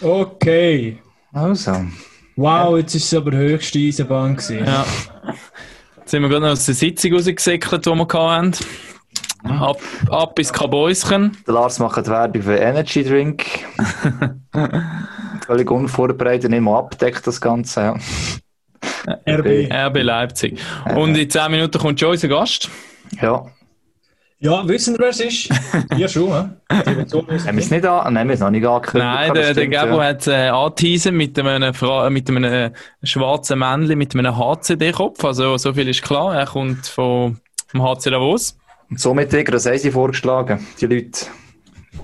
Okay. Also. Wow, jetzt ist es aber höchste Eisenbahn gewesen. Ja. Jetzt sind wir gerade noch aus der Sitzung rausgesäckelt, die wir hatten. Ab, ab ins Kabäuschen. Der Lars macht Werbung für Energy Drink. Völlig unvorbereitet, nicht mal abdeckt das Ganze. Ja. RB. RB Leipzig. Und in 10 Minuten kommt schon unser Gast. ja. Ja, wissen wir, wer es ist? Ihr schon, zuhören. Haben wir es nicht an? Nein, wir haben es noch nicht angekündigt. Nein, der, der Gabo hat äh, angeteasert mit einem, Fra mit einem äh, schwarzen Männchen mit einem HCD-Kopf. Also, so viel ist klar. Er kommt vom vom HC Davos. Und somit, Digga, das haben sie vorgeschlagen, die Leute.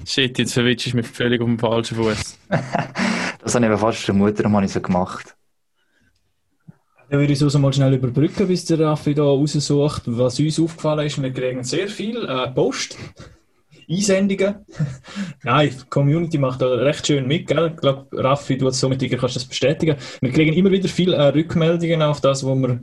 Shit, jetzt verwitsch ich mich völlig auf dem falschen Fuß. Das habe ich aber fast vermutet, darum habe ich so gemacht. Dann würde ich also mal schnell überbrücken, bis der Raffi da raussucht. Was uns aufgefallen ist, wir kriegen sehr viel äh, Post, Einsendungen. Nein, die Community macht da recht schön mit, gell? Ich glaube, Raffi, du als Sommertiger kannst das bestätigen. Wir kriegen immer wieder viele äh, Rückmeldungen auf das, wo wir,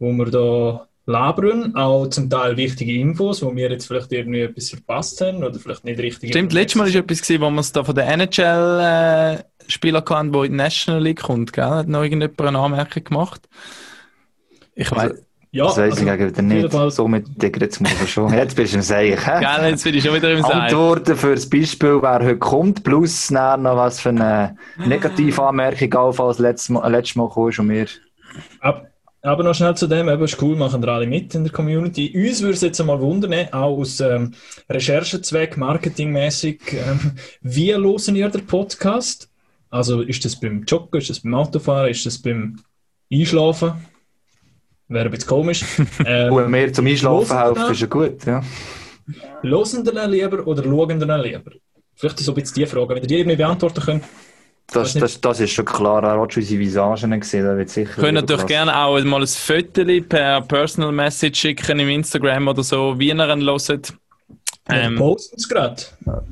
wo wir da labern. Auch zum Teil wichtige Infos, wo wir jetzt vielleicht irgendwie etwas verpasst haben oder vielleicht nicht richtig. Stimmt, letztes Mal war etwas, gewesen, wo wir es da von den NHL-Spielern hatten, die in die National League kommt, gell? Hat noch irgendjemand eine Anmerkung gemacht? Ich weiß. Ja, Das weiss ich also, wieder jeden nicht. Fall- Somit, Digga, jetzt muss ich schon. Jetzt bist du im Seich? Gell, jetzt bin ich schon wieder im Sein. Antworten für das Beispiel, wer heute kommt, plus noch was für eine negative Anmerkung auf, als letztes Mal, letztes Mal kam und wir. Ab, aber noch schnell zu dem, eben, ist cool, machen alle mit in der Community. Uns würde es jetzt einmal wundern, eh, auch aus ähm, Recherchezweck, marketingmäßig, ähm, wie hören ihr den Podcast? Also ist das beim Joggen, ist das beim Autofahren, ist das beim Einschlafen? Wäre ein bisschen komisch. Ähm, Und mir zum Einschlafen helfen, ist ja gut, ja. ihn lieber oder schauen lieber? Vielleicht so ein bisschen die Frage, wenn ihr die irgendwie beantworten könnt. Das, das, das ist schon klar. Er hat schon unsere Visagen gesehen, da wird sicher. Könnt natürlich gerne auch mal ein Foto per Personal Message schicken im Instagram oder so, wie ihr ihn hört. Ähm, posten es gerade.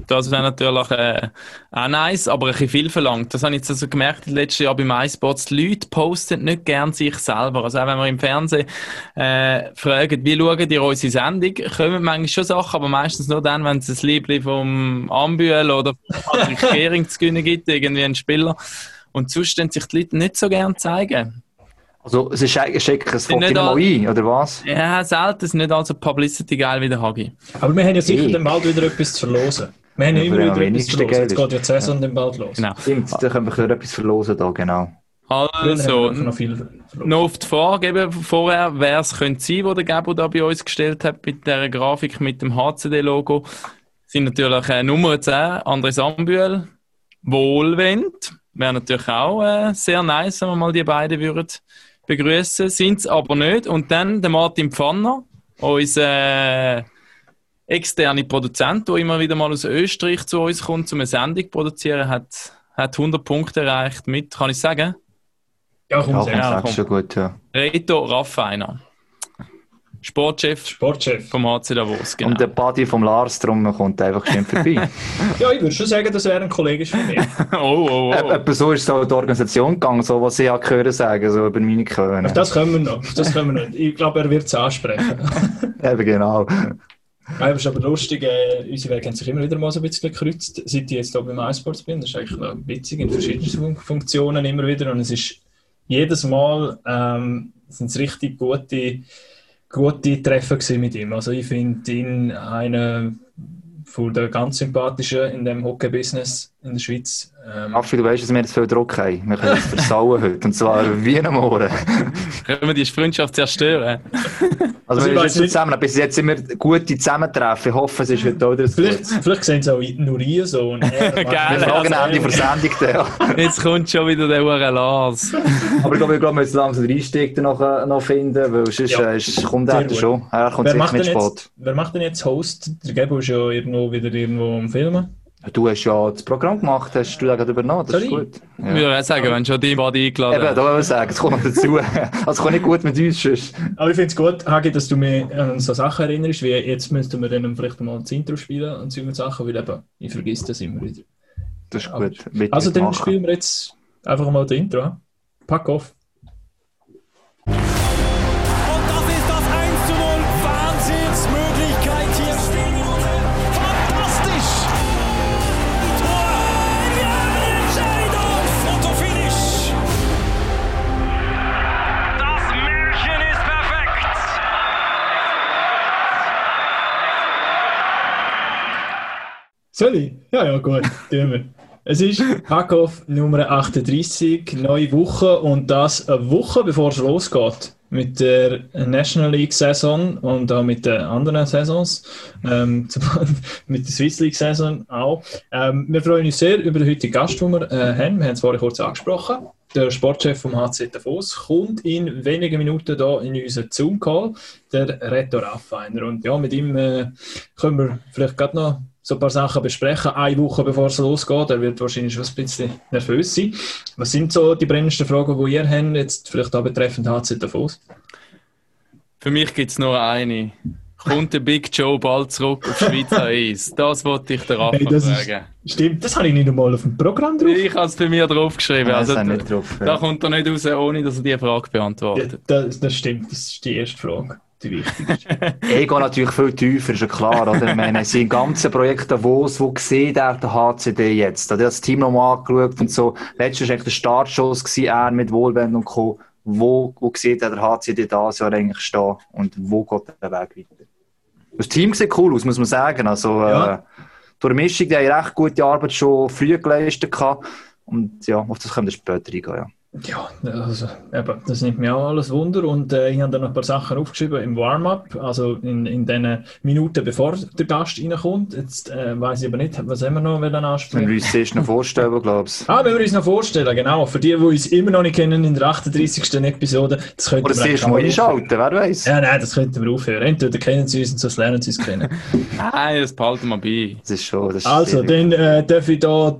das wäre natürlich äh, auch nice, aber ein bisschen viel verlangt. Das habe ich jetzt also gemerkt, letztes Jahr bei MySpots. Die Leute posten nicht gern sich selber. Also auch wenn wir im Fernsehen äh, fragen, wie schauen ihr unsere Sendung, kommen manchmal schon Sachen, aber meistens nur dann, wenn es ein Liebling vom Ambühl oder von Patrick Gehring zu gewinnen gibt, irgendwie ein Spieler. Und sonst sich die Leute nicht so gern zeigen. Also, sie schicken es nicht mal alle- ein, oder was? Ja, selten ist nicht also Publicity geil wie der Hagi. Aber wir haben ja sicher Hey. dann bald wieder etwas zu verlosen. Wir haben ja, Ja, immer wieder etwas zu verlosen. Jetzt ist- geht ja die Saison dann bald los. Genau. Stimmt, da können wir etwas verlosen da, genau. Also, noch viel verlosen. noch auf die Frage eben vorher, wer es könnte sein, wo der Gabo da bei uns gestellt hat mit der Grafik mit dem HCD-Logo, sind natürlich äh, Nummer 10, Andres Ambühl, Wohlwend, wäre natürlich auch äh, sehr nice, wenn wir mal die beiden würden begrüßen, sind es aber nicht. Und dann der Martin Pfanner, unser äh, externe Produzent, der immer wieder mal aus Österreich zu uns kommt, um eine Sendung zu produzieren, hat, hat 100 Punkte erreicht mit, kann ich sagen, Ja, komm, Ja, sehr. komm, Ja, komm. schon gut, ja. Reto Raffiner. Sportchef Sportchef. vom HC Davos, genau. Und der Buddy vom Lars drum kommt einfach schön vorbei. Ja, ich würde schon sagen, das wäre ein Kollege von mir. oh, oh, Ä- oh. Etwa so ist es auch die Organisation gegangen, so was ich habe gehört sagen, so über meine Köhne. Auf das können wir noch. Auf das können wir noch. Ich glaube, er wird es ansprechen. Eben genau. Ja, ist aber lustig, äh, unsere Wege haben sich immer wieder mal so ein bisschen gekreuzt, seit ich jetzt hier beim iSports bin. Das ist eigentlich noch witzig, in verschiedenen Fun- Funktionen immer wieder. Und es ist jedes Mal ähm, sind es richtig gute, gute gewesen mit ihm. Also ich finde ihn einer von der ganz sympathischen in dem Hockey-Business in der Schweiz. Ähm, Raffi, du weißt, dass wir jetzt viel Druck haben. Wir können es versauen heute. Und zwar wie am Morgen. Können wir die Freundschaft zerstören? Also, Also wir sind nicht- zusammen. Bis jetzt immer gute Zusammentreffen. Ich hoffe, es ist heute auch wieder so. vielleicht, vielleicht sehen sie auch nur ihr so. Und er, Geil, Wir fragen also, die Versendung dann. Jetzt kommt schon wieder der Hure Lars. Aber ich glaube, ich glaube, wir müssen langsam den Einstieg noch, äh, noch finden, weil sonst Ja. äh, ist- kommt er schon. Er kommt Wer sicher macht, jetzt, spät. wer macht denn jetzt Host? Der Gebo ist ja irgendwo wieder irgendwo am Filmen. Du hast ja das Programm gemacht, hast du da gerade übernommen, das ist Soll gut. Ich würde auch sagen, wenn schon die Body eingeladen Eben, da will ich sagen, es kommt noch dazu. Also, kann nicht gut mit uns sonst. Aber ich finde es gut, Hagi, dass du mich an so Sachen erinnerst, wie jetzt müssten wir dann vielleicht mal das Intro spielen und solche Sachen, weil eben, ich vergesse das immer wieder. Das ist gut. Wird Also dann machen. spielen wir jetzt einfach mal das Intro. Pack auf. Soll ich? Ja, ja, gut, tun wir. Es ist Hackoff Nummer 38, neue Woche und das eine Woche bevor es losgeht mit der National League Saison und auch mit den anderen Saisons, ähm, mit der Swiss League Saison auch. Ähm, wir freuen uns sehr über den heutigen Gast, den wir äh, haben. Wir haben es vorhin kurz angesprochen. Der Sportchef vom HC Davos kommt in wenigen Minuten hier in unseren Zoom-Call, der Reto Raffiner. Und ja, mit ihm äh, können wir vielleicht gerade noch so ein paar Sachen besprechen, eine Woche bevor es losgeht. Er wird wahrscheinlich schon ein bisschen nervös sein. Was sind so die brennendsten Fragen, die ihr habt, jetzt vielleicht auch betreffend HC Davos? Für mich gibt es nur eine. Kommt der Big Joe bald zurück auf Schweizer Eis? Das wollte ich der Rafa Hey, das ist- fragen. Stimmt, das habe ich nicht einmal auf dem Programm drauf. Ich habe es bei mir draufgeschrieben. Ja, Also, da, nicht drauf. da Ja. kommt er nicht raus, ohne dass er die Frage Ja, beantwortet. das, das stimmt, das ist die erste Frage, die wichtigste. Ich gehe natürlich viel tiefer, ist ja klar. Oder? Ich meine, sein ganzes Projekt Davos, wo er der HCD jetzt? Oder das Team nochmal angeschaut und so. Letztes war eigentlich der Startschuss, gewesen, er mit Wohlwend und Co. Wo, wo sieht er der HCD das Jahr eigentlich stehen und wo geht der Weg weiter? Das Team sieht cool aus, muss man sagen. Also, Ja. äh, durch die Mischung, die haben recht gute Arbeit schon früh geleistet. gehabt. Und ja, auf das können wir später eingehen. Ja. Ja, also, eben, das nimmt mir auch alles Wunder und äh, ich habe da noch ein paar Sachen aufgeschrieben im Warm-up, also in, in den Minuten bevor der Gast reinkommt. Jetzt äh, weiß ich aber nicht, was haben wir noch wollen Wenn ansprechen? wir uns zuerst noch vorstellen, glaubst du? Ah, wenn wir uns noch vorstellen, genau. Für die, die uns immer noch nicht kennen in der 38. Episode, das könnten Oder das wir erste Mal eigentlich auch einschalten, wer weiß? Ja, nein, das könnten wir aufhören. Entweder kennen sie uns und sonst lernen sie uns kennen. Nein, das behalten wir bei. Das ist schon. Das ist Also, dann äh, darf ich da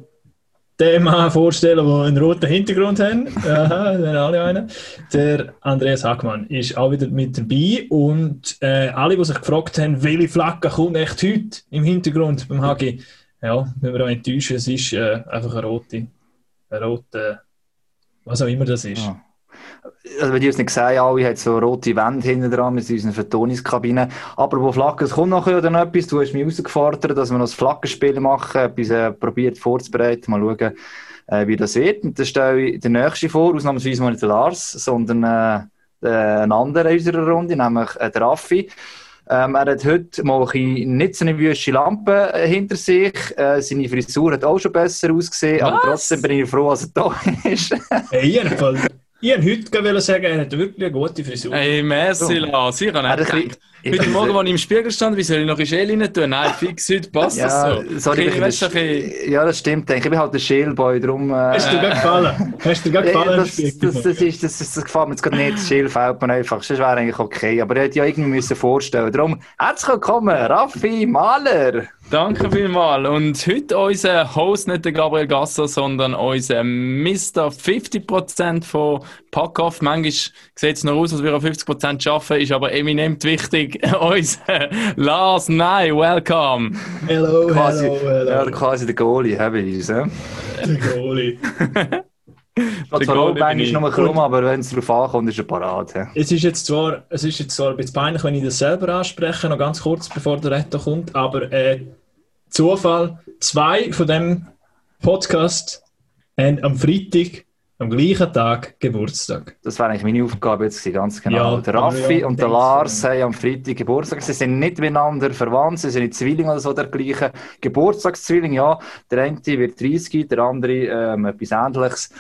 Mann vorstellen, der einen roten Hintergrund hat. Aha, dann alle einen. Der Andreas Hackmann ist auch wieder mit dabei. Und äh, alle, die sich gefragt haben, welche Flagge kommt echt heute im Hintergrund beim HG, ja, müssen wir auch enttäuschen, es ist äh, einfach eine rote. Eine rote, was auch immer das ist. Ja. Also, wenn die es nicht sehen, alle haben so rote Wände hinten dran mit unseren Vertonungskabinen. Aber wo Flaggen, es kommt nachher oder noch etwas. Du hast mich herausgefordert, dass wir noch ein Flaggenspiel machen, etwas äh, probiert vorzubereiten, mal schauen, äh, wie das wird. Und dann stelle ich den nächsten vor, ausnahmsweise mal nicht Lars, sondern äh, der- ein anderer in unserer Runde, nämlich äh, der Raffi. Ähm, er hat heute mal ein nicht so eine wüste Lampe äh, hinter sich. Äh, seine Frisur hat auch schon besser ausgesehen, aber Was? trotzdem bin ich froh, dass er da ist. Hey, ich wollte ich wollte heute sagen, er hat wirklich eine gute Frisur. Hey, merci. Lars. Ich habe Ja, nicht das- gedacht. Heute Morgen, als ich im Spiegel stand, wie soll ich noch in Schäl rein tun? Nein, fix, heute passt das Ja, so. sorry, Okay, ich du, ein bisschen- Sch- ja, das stimmt. Ich bin halt der Schälboy, darum... Äh, Hast dir gerade gefallen? Hast dir gerade äh, gefallen? das, das, das, ist, das, das, das gefällt mir jetzt gerade nicht. Das Schäl fällt mir einfach. Das wäre eigentlich okay. Aber ich hätte ja irgendwie müssen vorstellen. Darum, herzlich willkommen, Raffi Mahler. Danke vielmals. Und heute unser Host, nicht der Gabriel Gasser, sondern unser Mr. 50% von Packoff. Manchmal sieht es noch aus, als würde er 50% arbeiten, ist aber eminent wichtig. unser Lars Nein, welcome. Hello, Quasi, hello, ja, hello. quasi der Goalie, habe ich. Ja. Der Goalie. Bin manchmal ich. nur krumm, aber wenn es darauf ankommt, ist er parat. Ja. Es ist jetzt zwar, es ist jetzt zwar ein bisschen peinlich, wenn ich das selber anspreche, noch ganz kurz bevor der Retter kommt, aber äh, Zufall, zwei von dem Podcast haben am Freitag, am gleichen Tag Geburtstag. Das wäre eigentlich meine Aufgabe jetzt ganz genau. Ja, der Raffi ja, und der Lars ja. haben am Freitag Geburtstag. Sie sind nicht miteinander verwandt, sie sind nicht Zwillinge oder so der gleichen. Geburtstagszwilling, ja. Der eine wird 30, der andere ähm, etwas Ähnliches.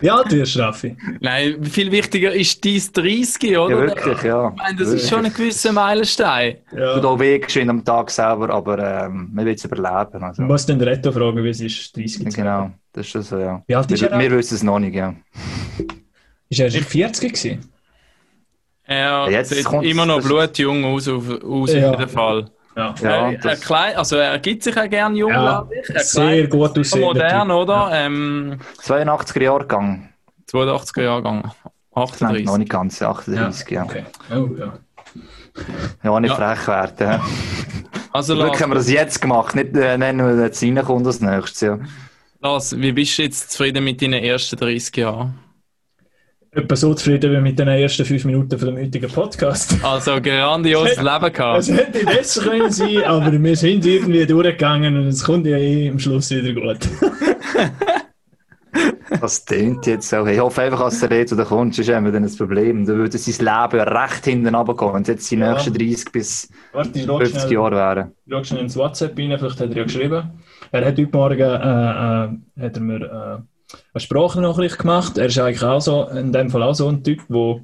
Wie alt wirst du, Raffi? Nein, viel wichtiger ist dies 30, oder? Ja, wirklich, ja. Ich meine, das ist schon ein gewisser Meilenstein. Ja. Tut auch weh geschehen am Tag selber, aber ähm, man will es überleben. Also. Du musst den Retter fragen, wie es ist, 30 zu werden. Genau, das ist schon so, ja. Wie alt ist wir, er? wir wissen es noch nicht, ja. Ist er schon 40 gewesen? Er Jetzt sieht kommt's- immer noch blutjung aus, auf, aus Ja. in jedem Fall. Ja. Ja, er, er, klein, also er gibt sich auch gerne jung, Ja, glaube ich. Er sehr klein- gut aussehender Modern, oder? Ähm, 82er Jahrgang. 82er Jahrgang. Nein, 38. noch nicht ganz, 38, ja. Okay. Oh, ja. Ja, nicht Ja. frech werden. ja. Also Glück haben wir das jetzt gemacht, nicht äh, wenn wir jetzt reinkommt als nächstes, ja. Lars, wie bist du jetzt zufrieden mit deinen ersten 30 Jahren? Etwa so zufrieden wie mit den ersten fünf Minuten von dem heutigen Podcast. Also grandioses Leben gehabt. Es hätte besser können sein, aber wir sind irgendwie durchgegangen und es kommt ja eh am Schluss wieder gut. Das klingt jetzt so. Ich hoffe einfach, dass der Reto da kommt, sonst haben wir dann ein Problem. Dann würde sein Leben recht hinten runtergehen, wenn es jetzt die Ja. nächsten 30 bis Warte, ich schau 50 schnell- Jahre wären. Ich schaue schnell ins WhatsApp rein, vielleicht hat er ja geschrieben. Er hat heute Morgen äh, äh, hat er mir äh, eine Sprachnachricht gemacht. Er ist eigentlich auch so, in dem Fall auch so ein Typ, der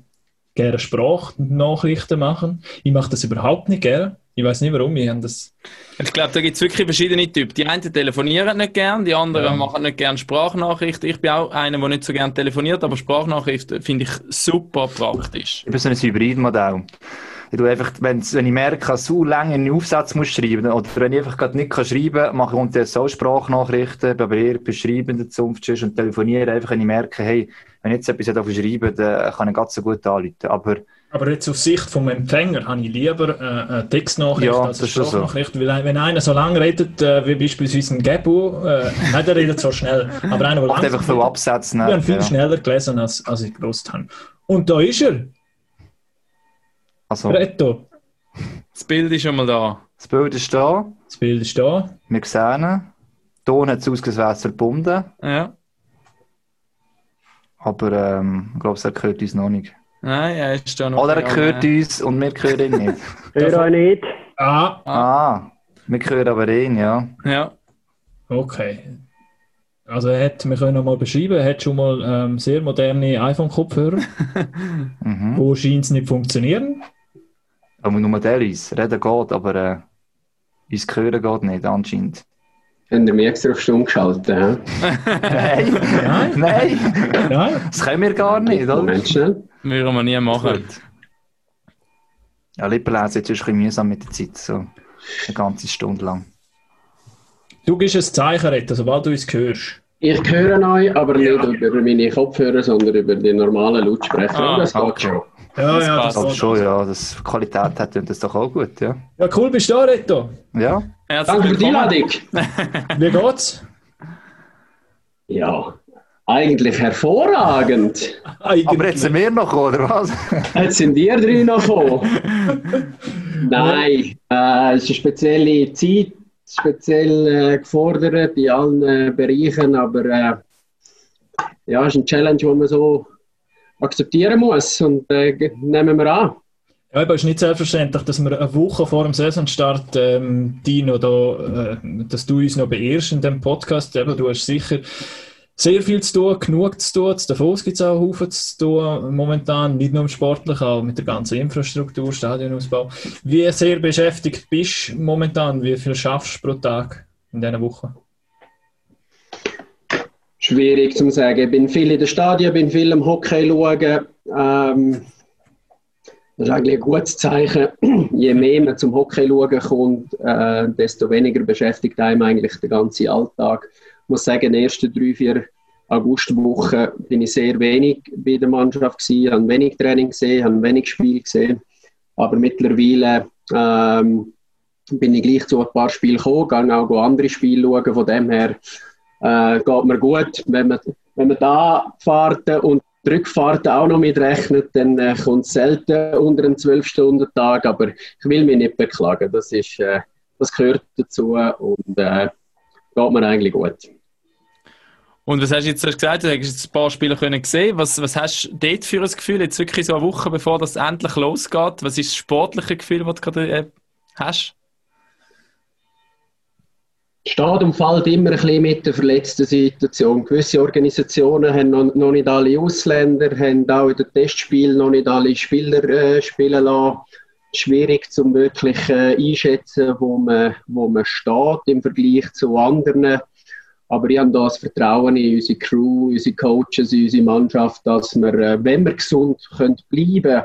gerne Sprachnachrichten machen. Ich mache das überhaupt nicht gerne. Ich weiß nicht warum. Ich habe das. Ich glaube, da gibt es wirklich verschiedene Typen. Die einen telefonieren nicht gern, die anderen Ja. machen nicht gern Sprachnachrichten. Ich bin auch einer, der nicht so gern telefoniert, aber Sprachnachrichten finde ich super praktisch. Ich bin so ein Hybridmodell. Ich tue einfach, wenn ich merke, dass so lange einen Aufsatz muss schreiben oder wenn ich einfach gerade nicht kann schreiben kann, mache ich unterdessen so Sprachnachrichten, aber eher beschreibender Zunft und telefoniere einfach, wenn ich merke, hey, wenn ich jetzt etwas schreiben will, dann kann ich ganz so gut anrufen. Aber Aber jetzt aus Sicht vom Empfänger habe ich lieber äh, eine Textnachricht Ja, als eine schon so. Sprachnachricht. Weil wenn einer so lange redet, äh, wie beispielsweise ein Gebu, äh, nein, der redet so schnell. Aber einer, der langsam einfach viel redet, Absätze. Ich habe Ne? viel Ja. schneller gelesen, als, als ich gewusst habe. Und da ist er, Also, Reto. Das Bild ist schon mal da. das Bild ist da, Das Bild ist da. wir sehen ihn. Ton hat es es verbunden, Ja. aber ähm, ich glaube, er gehört uns noch nicht. Nein, er ist da noch. Oder er gegangen. gehört uns und wir hören ihn nicht. Hör euch nicht. Ah, Ah, wir hören aber ihn, ja. Ja. okay. Also er hat, wir können noch mal beschreiben, er hat schon mal ähm, sehr moderne iPhone-Kopfhörer, Mhm. wo scheint es nicht funktionieren. Aber nur der uns. Reden geht, aber äh, uns hören geht nicht, anscheinend. Haben mich extra auf Stumm geschaltet? hä? Nein, Nein. nein, Nein? das können wir gar nicht, oder? Moment schnell. Würden wir nie machen. Ja, Lippenlesen ist ein bisschen mühsam mit der Zeit, so eine ganze Stunde lang. Du gibst ein Zeichen, Reto, sobald du uns hörst. Ich höre euch, aber nicht über meine Kopfhörer, sondern über die normalen Lautsprecher. Ah, das geht okay. schon. Ja, Das ja, das geht. schon, ja, das Qualität hat und das doch auch gut, ja. Ja, cool, bist du da, Reto. Ja, Herzlich Danke für die. Einladung. Wie geht's? Ja, eigentlich hervorragend. aber jetzt sind wir noch, oder was? Jetzt sind ihr drei noch gekommen. Nein, äh, es ist eine spezielle Zeit, speziell äh, gefordert in allen äh, Bereichen, aber äh, ja, es ist eine Challenge, die man so akzeptieren muss und äh, nehmen wir an. Ja, aber es ist nicht selbstverständlich, dass wir eine Woche vor dem Saisonstart ähm, Dino da, äh, dass du uns noch beehrst in dem Podcast. Eben, du hast sicher sehr viel zu tun, genug zu tun. Davos gibt es auch Haufen zu tun momentan, nicht nur im Sportlichen, auch mit der ganzen Infrastruktur, Stadionausbau. Wie sehr beschäftigt bist du momentan? Wie viel schaffst du pro Tag in dieser Woche? Schwierig zu sagen. Ich bin viel in den Stadien, bin viel am Hockey schauen. Ähm, das ist eigentlich ein gutes Zeichen. Je mehr man zum Hockey schauen kommt, äh, desto weniger beschäftigt einem eigentlich der ganze Alltag. Ich muss sagen, in den ersten drei, vier Augustwochen bin ich sehr wenig bei der Mannschaft gewesen, habe wenig Training gesehen, habe wenig Spiel gesehen. Aber mittlerweile ähm, bin ich gleich zu ein paar Spielen gekommen, gehe auch andere Spiele schauen. Von dem her äh, geht mir gut. Wenn man, wenn man da Fahrten und die Rückfahrten auch noch mitrechnet, dann äh, kommt es selten unter einen 12-Stunden-Tag. Aber ich will mich nicht beklagen. Das, ist, äh, das gehört dazu und äh, geht mir eigentlich gut. Und was hast du jetzt hast gesagt? Du hast jetzt ein paar Spiele können sehen. Was, was hast du dort für ein Gefühl? Jetzt wirklich so eine Woche bevor das endlich losgeht. Was ist das sportliche Gefühl, das du gerade äh, hast? Steht und fällt immer ein bisschen mit der verletzten Situation. Gewisse Organisationen haben noch, noch nicht alle Ausländer, haben auch in den Testspielen noch nicht alle Spieler äh, spielen lassen. Schwierig zum wirklich äh, einschätzen, wo man, wo man steht im Vergleich zu anderen. Aber ich habe da das Vertrauen in unsere Crew, unsere Coaches, unsere Mannschaft, dass wir, äh, wenn wir gesund können bleiben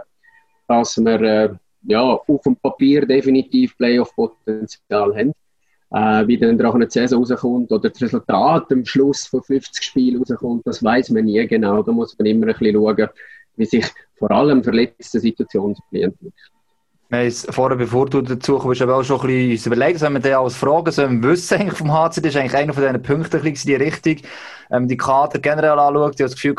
dass wir äh, ja, auf dem Papier definitiv Playoff-Potenzial haben. Äh, wie dann nach einer Saison rauskommt oder das Resultat am Schluss von 50 Spielen rauskommt, das weiß man nie genau. Da muss man immer ein bisschen schauen, wie sich vor allem verletzte Situationen. Wir haben es vorher, bevor du dazu kommst, aber auch schon ein bisschen uns überlegt, wenn wir den als Fragen sollen wissen eigentlich vom HC, das ist eigentlich einer von diesen Punkten die Richtung, ähm, die Kader generell anschaut, ich habe das Gefühl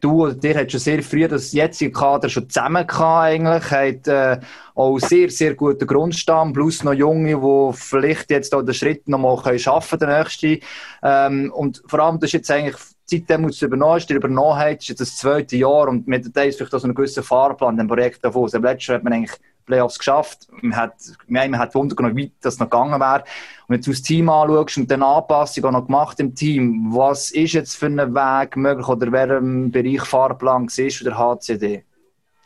du oder dir hat schon sehr früh das jetzige Kader schon zusammen gehabt eigentlich, hat äh, auch sehr, sehr guten Grundstamm, plus noch Junge, die vielleicht jetzt auch den Schritt noch mal können schaffen, den nächsten. Ähm, und vor allem, das ist jetzt eigentlich Zeit zu übernommen hast, übernommen hast, ist jetzt das zweite Jahr und mit der ist vielleicht auch so einen gewissen Fahrplan, dem Projekt davon. Also, letztes Jahr hat man eigentlich Playoffs geschafft. Man hat, man hat Wunder genommen, wie das noch gegangen wäre. Und jetzt das Team anschaust und dann Anpassung auch noch gemacht im Team, was ist jetzt für einen Weg möglich oder wer im Bereich Fahrplan ist für der HCD?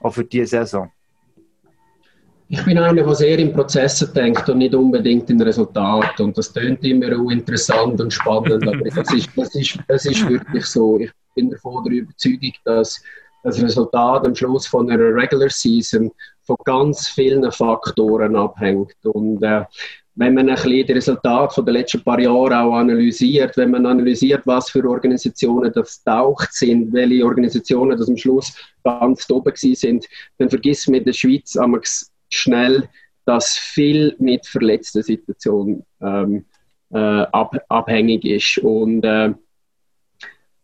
Auch für diese Saison? Ich bin einer, der sehr in Prozessen denkt und nicht unbedingt in Resultat. Und das klingt immer auch interessant und spannend, aber das ist, das, ist, das ist wirklich so. Ich bin davon der Überzeugung, dass das Resultat am Schluss von einer Regular Season von ganz vielen Faktoren abhängt. Und äh, wenn man ein bisschen das Resultat von den letzten paar Jahren auch analysiert, wenn man analysiert, was für Organisationen das taucht sind, welche Organisationen das am Schluss ganz oben sind, dann vergisst man in der Schweiz schnell, dass viel mit verletzten Situationen ähm, äh, ab, abhängig ist. Und äh,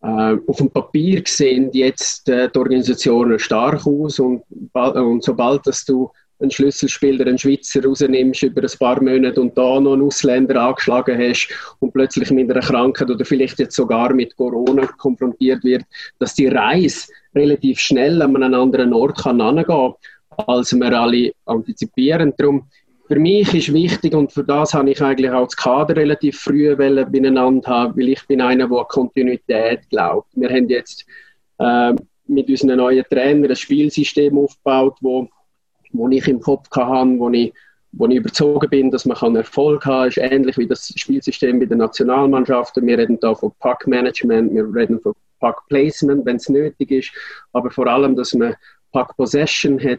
auf dem Papier sehen jetzt äh, die Organisationen stark aus und, und sobald dass du einen Schlüsselspieler, einen Schweizer rausnimmst über ein paar Monate und da noch einen Ausländer angeschlagen hast und plötzlich mit einer Krankheit oder vielleicht jetzt sogar mit Corona konfrontiert wird, dass die Reise relativ schnell an einen anderen Ort kann kann, als wir alle antizipieren. Darum für mich ist wichtig und für das habe ich eigentlich auch das Kader relativ früh beieinander haben, weil ich bin einer, der Kontinuität glaubt. Wir haben jetzt äh, mit unseren neuen Trainern ein Spielsystem aufgebaut, wo, wo ich im Kopf hatte, wo ich, wo ich überzogen bin, dass man Erfolg haben kann. ist ähnlich wie das Spielsystem bei den Nationalmannschaften. Wir reden da von Pack-Management, wir reden von Pack-Placement, wenn es nötig ist, aber vor allem, dass man Pack-Possession hat,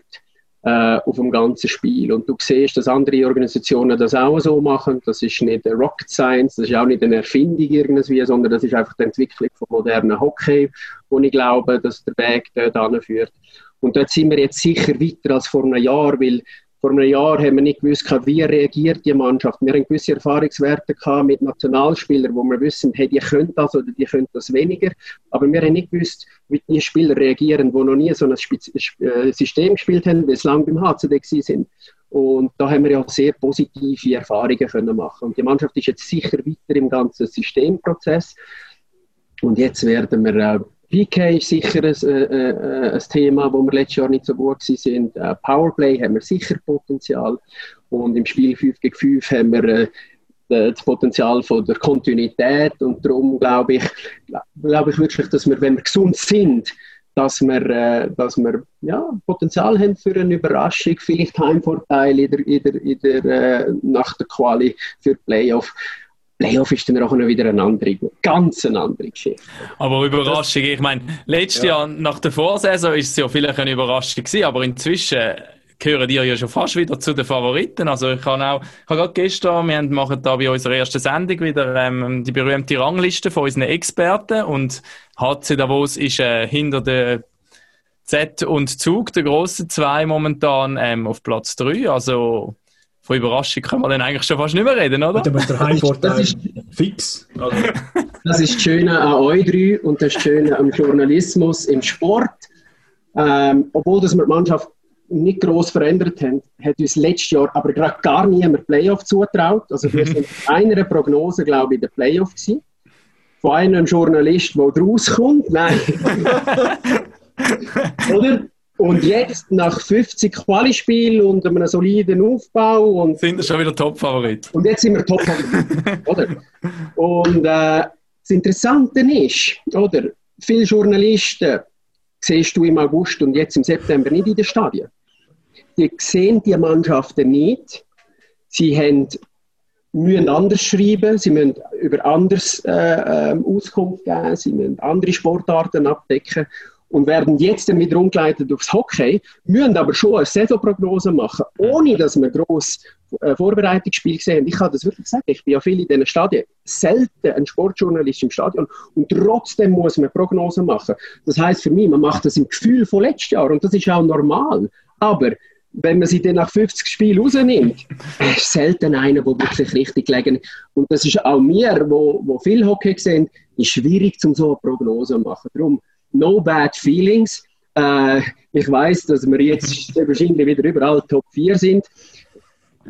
äh, auf dem ganzen Spiel. Und du siehst, dass andere Organisationen das auch so machen. Das ist nicht Rocket Science, das ist auch nicht eine Erfindung irgendwie, sondern das ist einfach die Entwicklung von modernen Hockey, wo ich glaube, dass der Weg dort anführt. Und dort sind wir jetzt sicher weiter als vor einem Jahr, weil vor einem Jahr haben wir nicht gewusst, wie reagiert die Mannschaft. Wir haben gewisse Erfahrungswerte mit Nationalspielern, wo wir wissen, hey, die können das oder die können das weniger. Aber wir haben nicht gewusst, wie die Spieler reagieren, die noch nie so ein äh, System gespielt haben, wie es lange beim HCD sind. Und da haben wir ja sehr positive Erfahrungen können machen. Und die Mannschaft ist jetzt sicher weiter im ganzen Systemprozess. Und jetzt werden wir äh, PK ist sicher ein, äh, äh, ein, Thema, wo wir letztes Jahr nicht so gut sind. Äh, Powerplay haben wir sicher Potenzial. Und im Spiel 5 gegen 5 haben wir äh, das Potenzial von der Kontinuität. Und darum glaube ich, glaube ich wirklich, dass wir, wenn wir gesund sind, dass wir, äh, dass wir ja, Potenzial haben für eine Überraschung, vielleicht Heimvorteil in der, in der, in der, äh, nach der Quali für Playoff. Playoff ist dann auch noch wieder eine andere, ganz eine andere Geschichte. Aber Überraschung, ich meine, letztes ja. Jahr nach der Vorsaison ist es ja vielleicht eine Überraschung gewesen, aber inzwischen gehören die ja schon fast wieder zu den Favoriten. Also ich habe auch, ich habe gerade gestern, wir machen da bei unserer ersten Sendung wieder ähm, die berühmte Rangliste von unseren Experten und HC Davos ist äh, hinter der Z und Zug, der grossen zwei momentan ähm, auf Platz 3. Also von Überraschung können wir dann eigentlich schon fast nicht mehr reden, oder? Aber der Heimvorteil ist fix. Also. Das ist das Schöne an euch drei und das Schöne am Journalismus im Sport. Ähm, obwohl das wir die Mannschaft nicht gross verändert haben, hat uns letztes Jahr aber gerade gar niemand Playoff zutraut. Also wir sind einer Prognose, glaube ich, in der Playoff gewesen. Von einem Journalist, der rauskommt. Nein. Oder? Und jetzt, nach 50 Quali-Spielen und einem soliden Aufbau. Und, sind wir schon wieder Top-Favorit. Und jetzt sind wir Top-Favorit. oder? Und äh, das Interessante ist, oder? Viele Journalisten siehst du im August und jetzt im September nicht in den Stadien. Die sehen die Mannschaften nicht. Sie haben, müssen anders schreiben, sie müssen über anders äh, äh, Auskunft geben, sie müssen andere Sportarten abdecken und werden jetzt dann wieder umgeleitet aufs Hockey, müssen aber schon eine Saisonprognose machen, ohne dass wir gross äh, Vorbereitungsspiel gesehen Ich kann das wirklich sagen, ich bin ja viel in diesen Stadien, selten ein Sportjournalist im Stadion und trotzdem muss man Prognosen machen. Das heißt für mich, man macht das im Gefühl von letztes Jahr und das ist auch normal, aber wenn man sie dann nach 50 Spielen rausnimmt, ist selten einer, der wirklich richtig gelegen Und das ist auch mir, wo, wo viel Hockey sehen, ist schwierig, um so eine Prognose zu machen. Darum, no bad feelings. Äh, ich weiß, dass wir jetzt wahrscheinlich wieder überall Top 4 sind.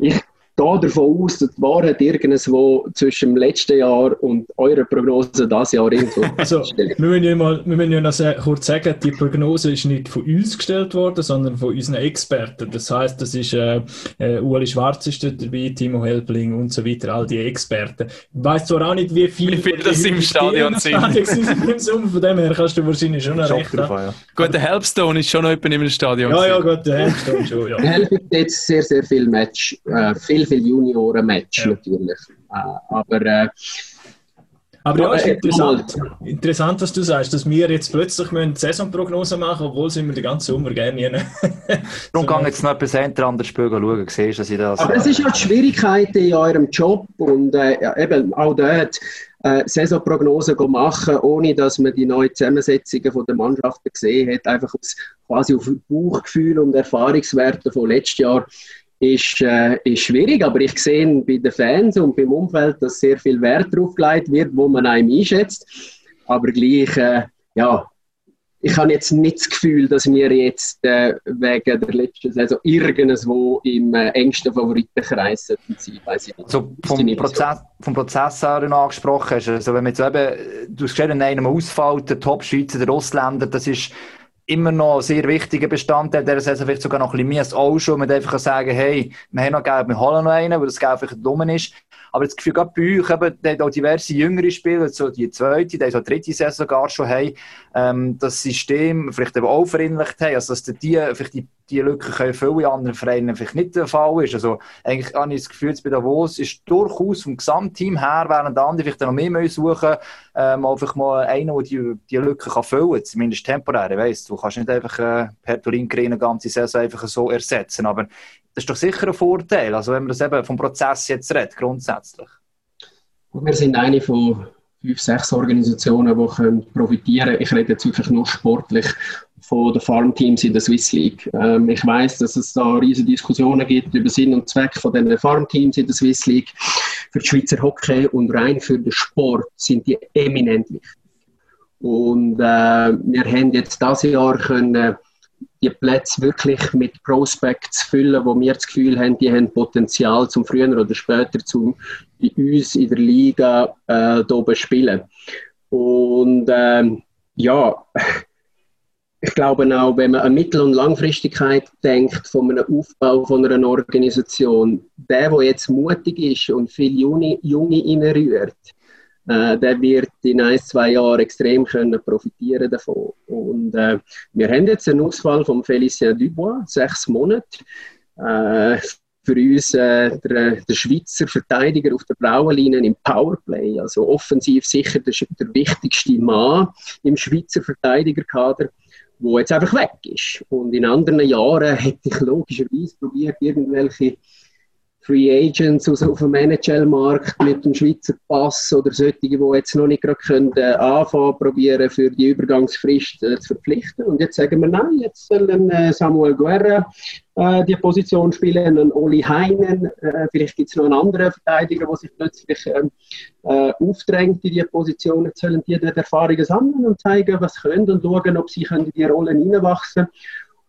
Ich, gehe davon aus, dass die Wahrheit irgendwo zwischen dem letzten Jahr und eurer Prognose dieses Jahr irgendwo Also, wir müssen ja, mal, wir müssen ja noch sehr kurz sagen, die Prognose ist nicht von uns gestellt worden, sondern von unseren Experten. Das heißt, das ist äh, äh, Uli Schwarz ist dabei, Timo Helpling und so weiter, all die Experten. Ich weiss zwar auch nicht, wie viele Wie viele das im Stadion sind. Im Sommer, von dem her kannst du wahrscheinlich schon recht drauf ja. Gut, der Helpstone ist schon noch jemand im Stadion. Ja, ja, gut, der Helmstone schon, ja. Helfen jetzt sehr, sehr viel Match, äh, viel, viel Junioren-Match Ja. natürlich. Äh, aber äh, Aber ja, ist Äh, interessant. Interessant, was du sagst, dass wir jetzt plötzlich müssen Saisonprognose machen, obwohl sind wir den ganzen Sommer gerne nie. Darum kann ich jetzt noch etwas älter an das Spiel schauen. Siehst dass ich das... Aber es ist ja die Schwierigkeit in eurem Job und äh, ja, eben auch dort äh, Saisonprognosen machen, ohne dass man die neuen Zusammensetzungen von der Mannschaften gesehen hat, einfach aus, quasi auf Bauchgefühl und Erfahrungswerte von letztes Jahr ist, äh, ist schwierig, aber ich sehe bei den Fans und beim Umfeld, dass sehr viel Wert darauf gelegt wird, wo man einem einschätzt, aber gleich, äh, ja, ich habe jetzt nicht das Gefühl, dass wir jetzt äh, wegen der letzten Saison irgendwo im äh, engsten Favoritenkreis sollten sein. Weiss ich nicht. So Ist die vom? Prozess, vom Prozess her, angesprochen hast, also wenn man jetzt eben, du hast gesehen, in einem ausfällt, der Top-Schweizer, der Ausländer, das ist immer noch sehr wichtiger Bestandteil der Saison, vielleicht sogar noch ein bisschen mehr als auch schon, mit einfach sagen, hey, wir haben noch Geld, wir holen noch einen, weil das Geld vielleicht dumm ist. Aber das Gefühl, gerade bei euch, eben, da haben auch diverse jüngere Spieler, so die zweite, die so die dritte Saison sogar schon haben, ähm, das System vielleicht eben auch verinnerlicht haben, also dass die vielleicht die, die Lücken können in anderen Vereinen vielleicht nicht der Fall ist. Also eigentlich habe ich das Gefühl, bei Davos ist durchaus vom Gesamtteam her, während andere vielleicht noch mehr müssen suchen ähm, einfach mal einen, der die, die Lücke kann füllen kann, zumindest temporär. Weiss, du kannst nicht einfach äh, Pertolin eine ganze Saison einfach so ersetzen, aber das ist doch sicher ein Vorteil, also wenn man das eben vom Prozess jetzt redet, grundsätzlich. Wir sind eine von fünf, sechs Organisationen, die können profitieren können. Ich rede jetzt wirklich nur sportlich von den Farmteams in der Swiss League. Ähm, ich weiß, dass es da riesige Diskussionen gibt über Sinn und Zweck von den Farmteams in der Swiss League. Für die Schweizer Hockey und rein für den Sport sind die eminent wichtig. Und äh, wir haben jetzt dieses Jahr können die Plätze wirklich mit Prospects füllen, wo wir das Gefühl haben, die haben Potenzial zum früher oder später bei uns in der Liga äh, oben spielen. Und ähm, ja, ich glaube auch, wenn man an Mittel- und Langfristigkeit denkt von einem Aufbau von einer Organisation, der, der jetzt mutig ist und viele Junge, Junge reinrührt, äh, der wird in ein, zwei Jahren extrem können profitieren davon. Und äh, wir haben jetzt einen Ausfall von Félicien Dubois, sechs Monate. Äh, für uns äh, der, der Schweizer Verteidiger auf der blauen Linie im Powerplay, also offensiv sicher der, der wichtigste Mann im Schweizer Verteidigerkader, wo jetzt einfach weg ist. Und in anderen Jahren hätte ich logischerweise probiert, irgendwelche Free Agents aus, auf dem NHL-Markt mit dem Schweizer Pass oder solche, die jetzt noch nicht gerade können, äh, anfangen, probieren für die Übergangsfrist äh, zu verpflichten. Und jetzt sagen wir, nein, jetzt sollen äh, Samuel Guerra äh, die Position spielen, einen Oli Heinen, äh, vielleicht gibt es noch einen anderen Verteidiger, der sich plötzlich ähm, äh, aufdrängt in die Position. Jetzt sollen die dort Erfahrungen sammeln und zeigen, was können und schauen, ob sie können in die Rollen hineinwachsen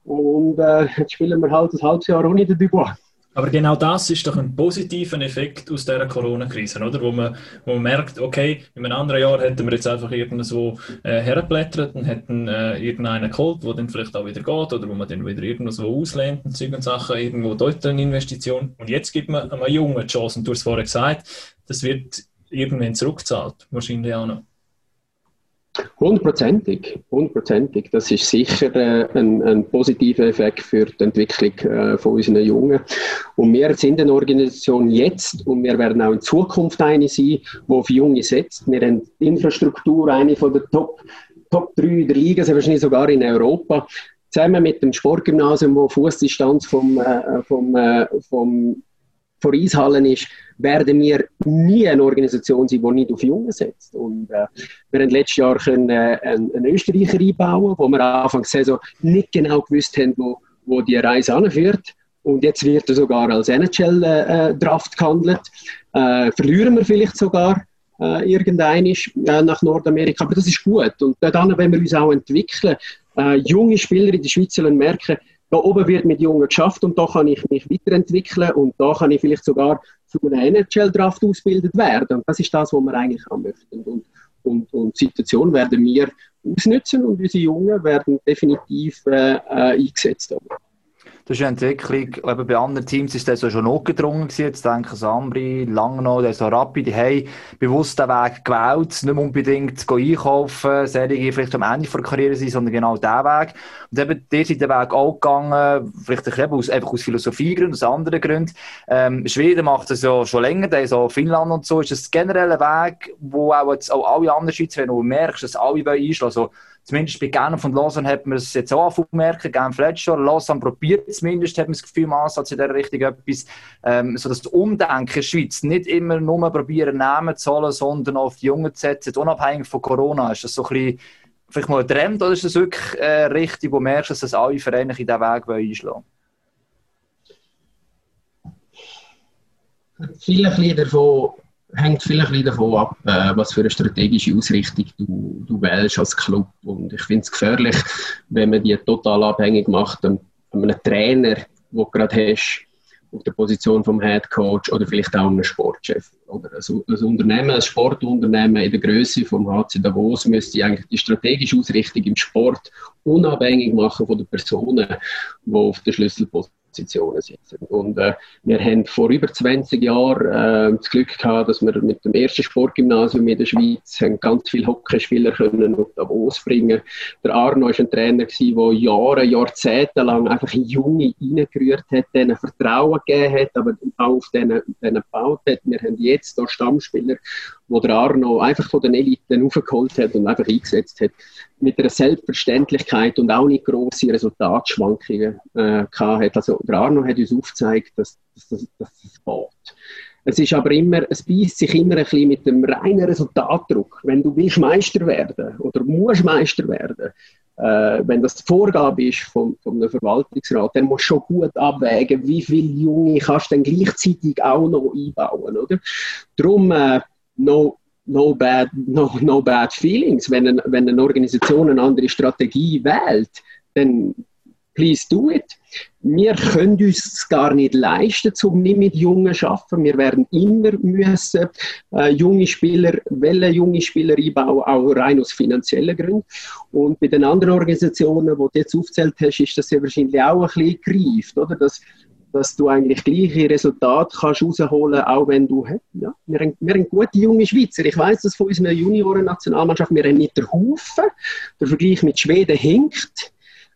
Und äh, jetzt spielen wir halt ein halbes Jahr ohne den Dubois. Aber genau das ist doch ein positiver Effekt aus dieser Corona-Krise, oder? Wo man, wo man merkt, okay, in einem anderen Jahr hätten wir jetzt einfach irgendwo äh, hergeblättert und hätten äh, irgendeinen geholt, der dann vielleicht auch wieder geht oder wo man dann wieder irgendwo auslehnt und und Sachen, irgendwo dort eine Investition. Und jetzt gibt man einem Jungen die Chance. Und du hast es vorher gesagt, das wird irgendwann zurückgezahlt, wahrscheinlich auch noch. Hundertprozentig, hundertprozentig. Das ist sicher äh, ein, ein, positiver Effekt für die Entwicklung äh, von unseren Jungen. Und wir sind eine Organisation jetzt und wir werden auch in Zukunft eine sein, die auf Junge setzt. Wir haben die Infrastruktur, eine von der Top, Top 3 der Liga, sehr wahrscheinlich sogar in Europa. Zusammen mit dem Sportgymnasium, wo Fußdistanz vom, äh, vom, äh, vom vor Eishallen ist, werden wir nie eine Organisation sein, die nicht auf Jungen setzt. Und äh, wir haben letztes Jahr können, äh, einen, Österreicher einbauen, wo wir Anfang der Saison nicht genau gewusst haben, wo, wo die Reise anführt. Und jetzt wird er sogar als NHL-Draft äh, gehandelt. Äh, verlieren wir vielleicht sogar äh, irgendein ist, äh, nach Nordamerika. Aber das ist gut. Und dann, wenn wir uns auch entwickeln, äh, junge Spieler in der Schweiz sollen merken, da oben wird mit Jungen geschafft und da kann ich mich weiterentwickeln und da kann ich vielleicht sogar zu einer NHL-Draft ausgebildet werden. Und das ist das, was wir eigentlich haben möchten. Und, und, und die Situation werden wir ausnutzen und unsere Jungen werden definitiv äh, äh, eingesetzt. Haben. Das ist eine Entwicklung, eben bei anderen Teams ist das so schon notgedrungen gewesen. Jetzt denke ich Ambri, Langnau, der so Rapid, die haben bewusst den Weg gewählt, nicht unbedingt einkaufen, Serie vielleicht am Ende der Karriere sein, sondern genau diesen Weg. Und eben, der sind den Weg auch gegangen, vielleicht eben aus, einfach aus Philosophiegründen, aus anderen Gründen. Ähm, Schweden macht das ja schon länger, der so Finnland und so. Ist das generell ein Weg, wo auch jetzt auch alle anderen Schweizer, wenn du merkst, dass alle einschlagen, also zumindest bei Genf von Lausanne hat man es jetzt auch gemerkt, Genf letztes Jahr, Lausanne probiert zumindest, hat man das Gefühl, im Ansatz in der Richtung etwas, ähm, so das Umdenken in der Schweiz. Nicht immer nur probieren, Namen zu holen, sondern auf die Jungen zu setzen, unabhängig von Corona. Ist das so ein bisschen, vielleicht mal ein Trend oder ist das wirklich äh, richtig, wo du merkst, dass das alle Vereine in diesen Weg einschlagen Viele davon hängt vielleicht davon ab, äh, was für eine strategische Ausrichtung du, du wählst als Club. Und ich finde es gefährlich, wenn man die total abhängig macht von einem Trainer, den du gerade hast, auf der Position vom Head Coach oder vielleicht auch einem Sportchef. Oder ein, Unternehmen, ein Sportunternehmen in der Größe vom HC Davos müsste eigentlich die strategische Ausrichtung im Sport unabhängig machen von den Personen, die auf der Schlüsselposition Positionen sitzen. Und äh, wir haben vor über 20 Jahren äh, das Glück gehabt, dass wir mit dem ersten Sportgymnasium in der Schweiz ganz viele Hockeyspieler können auf Davos bringen. Der Arno war ein Trainer der Jahre, Jahrzehnte lang einfach Junge reingerührt hat, denen Vertrauen gegeben hat, aber auch auf denen, denen gebaut hat. Wir haben jetzt hier Stammspieler, wo der Arno einfach von den Eliten aufgeholt hat und einfach eingesetzt hat mit einer Selbstverständlichkeit und auch nicht große Resultatschwankungen äh, hat. Also der Arno hat uns aufgezeigt, dass, dass, dass, dass das geht. Es ist aber immer, es beißt sich immer ein bisschen mit dem reinen Resultatdruck. Wenn du willst Meister werden oder musst Meister werden, äh, wenn das die Vorgabe ist vom, vom Verwaltungsrat, dann musst du schon gut abwägen, wie viele Junge kannst du dann gleichzeitig auch noch einbauen, oder? Darum, äh, no, no bad, no, no bad feelings. Wenn, ein, wenn eine Organisation eine andere Strategie wählt, dann please do it. Wir können uns gar nicht leisten, um nicht mit Jungen zu arbeiten. Wir werden immer müssen äh, junge Spieler, welche junge Spieler einbauen, auch rein aus finanziellen Gründen. Und bei den anderen Organisationen, die du jetzt aufgezählt hast, ist das ja wahrscheinlich auch ein bisschen greift, oder? Dass dass du eigentlich gleiche Resultate kannst rausholen kannst, auch wenn du, ja, wir haben, wir haben gute junge Schweizer. Ich weiß das von unserer Junioren-Nationalmannschaft, wir haben nicht den Haufen. Der Vergleich mit Schweden hinkt,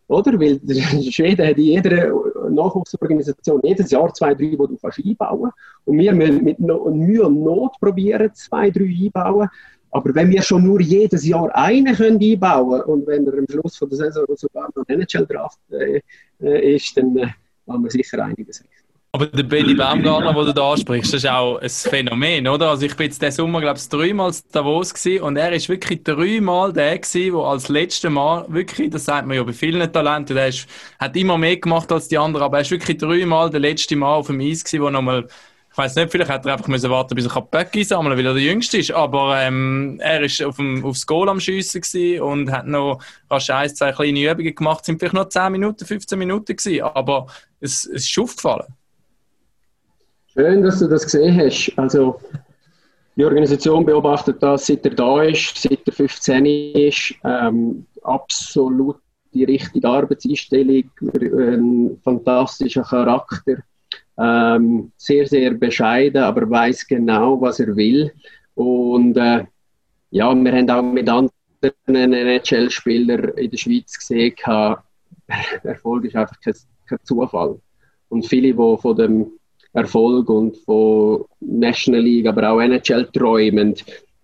oder? Weil Schweden hat in jeder Nachwuchsorganisation jedes Jahr zwei, drei, die du kannst einbauen Und wir müssen mit Mühe und Not probieren, zwei, drei einbauen. Aber wenn wir schon nur jedes Jahr einen können einbauen und wenn er am Schluss von der Saison sogar noch NHL-Draft äh, äh, ist, dann haben wir sicher einiges richtig. Aber der Benny Baumgartner, den du da ansprichst, ist auch ein Phänomen, oder? Also ich bin jetzt diesen Sommer, glaube ich, dreimal in Davos gewesen und er ist wirklich dreimal der gewesen, der als letztes Mal wirklich, das sagt man ja bei vielen Talenten, der ist, hat immer mehr gemacht als die anderen, aber er ist wirklich dreimal der letzte Mal auf dem Eis gewesen, wo nochmal ich weiß nicht, vielleicht hätte er einfach müssen warten, bis er Böcke sammeln kann, weil er der Jüngste ist. Aber ähm, er ist auf aufs Goal am Schiessen und hat noch rasch ein, zwei kleine Übungen gemacht. Es sind vielleicht noch 10 Minuten, 15 Minuten gewesen, aber es, es ist aufgefallen. Schön, dass du das gesehen hast. Also, die Organisation beobachtet das, seit er da ist, seit er 15 ist. Ähm, absolut die richtige Arbeitseinstellung, ein fantastischer Charakter ähm, sehr, sehr bescheiden, aber weiß genau, was er will. Und äh, ja, wir haben auch mit anderen NHL-Spielern in der Schweiz gesehen, Erfolg ist einfach kein, kein Zufall. Und viele, die von dem Erfolg und von National League, aber auch NHL träumen,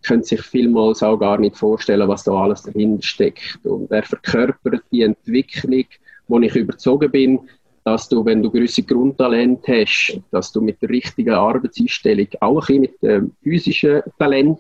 können sich vielmals auch gar nicht vorstellen, was da alles dahinter steckt. Und er verkörpert die Entwicklung, wo ich überzogen bin, dass du, wenn du gewisse Grundtalent hast, dass du mit der richtigen Arbeitseinstellung, auch ein bisschen mit dem physischen Talent,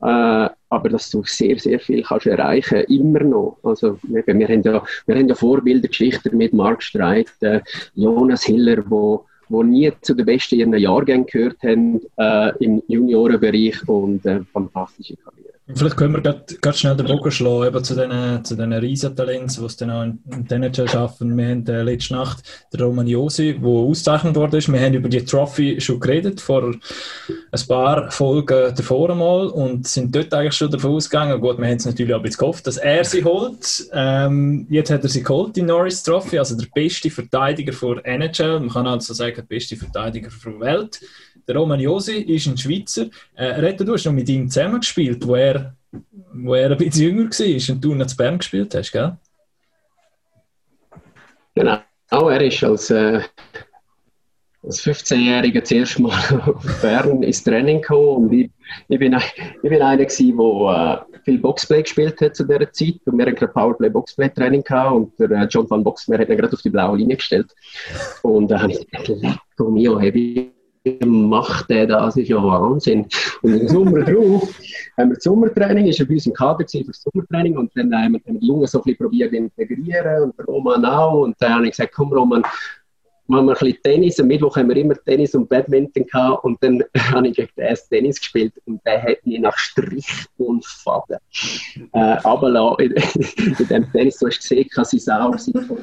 äh, aber dass du sehr, sehr viel kannst erreichen, immer noch. Also, wir, wir, haben, ja, wir haben ja Vorbildergeschichten mit Mark Streit, äh, Jonas Hiller, wo, wo nie zu den besten ihren Jahrgängen gehört haben äh, im Juniorenbereich und äh, fantastische Karriere. Vielleicht können wir gerade schnell den Bogen schlagen eben zu diesen zu den Riesentalenten, die es dann auch in, den NHL schaffen. Wir haben äh, letzte Nacht den Roman Josi, der ausgezeichnet worden ist. Wir haben über die Trophy schon geredet, vor ein paar Folgen davor einmal und sind dort eigentlich schon davon ausgegangen. Gut, wir haben es natürlich auch ein gehofft, dass er sie holt. Ähm, jetzt hat er sie geholt, die Norris Trophy, also der beste Verteidiger vor NHL. Man kann also sagen, der beste Verteidiger der Welt. Der Roman Josi ist ein Schweizer. Äh, Rette, du hast noch mit ihm zusammengespielt, wo er, wo er ein bisschen jünger war und du noch zu Bern gespielt hast, gell? Genau, er ist als, äh, als 15-Jähriger zuerst mal auf Bern ins Training gekommen und ich, ich, bin, ich bin einer der äh, viel Boxplay gespielt hat zu dieser Zeit und wir hatten gerade Powerplay-Boxplay-Training gehabt und der äh, John van Boxmeer hat ihn gerade auf die blaue Linie gestellt und habe ich gedacht, lecco mio, hey, macht der das? ist ja Wahnsinn. Und im Sommer drauf haben wir das Sommertraining, ist er bei uns im Kader für das Sommertraining und dann haben wir, die Jungen so ein bisschen probiert zu integrieren und Roman auch und dann habe ich gesagt, komm Roman, machen wir ein bisschen Tennis. Am Mittwoch haben wir immer Tennis und Badminton gehabt und dann habe ich gegen den Tennis gespielt und der hat mich nach Strich und Faden äh, runtergelassen. In, in dem Tennis, du hast gesehen, kann sie sauer sein von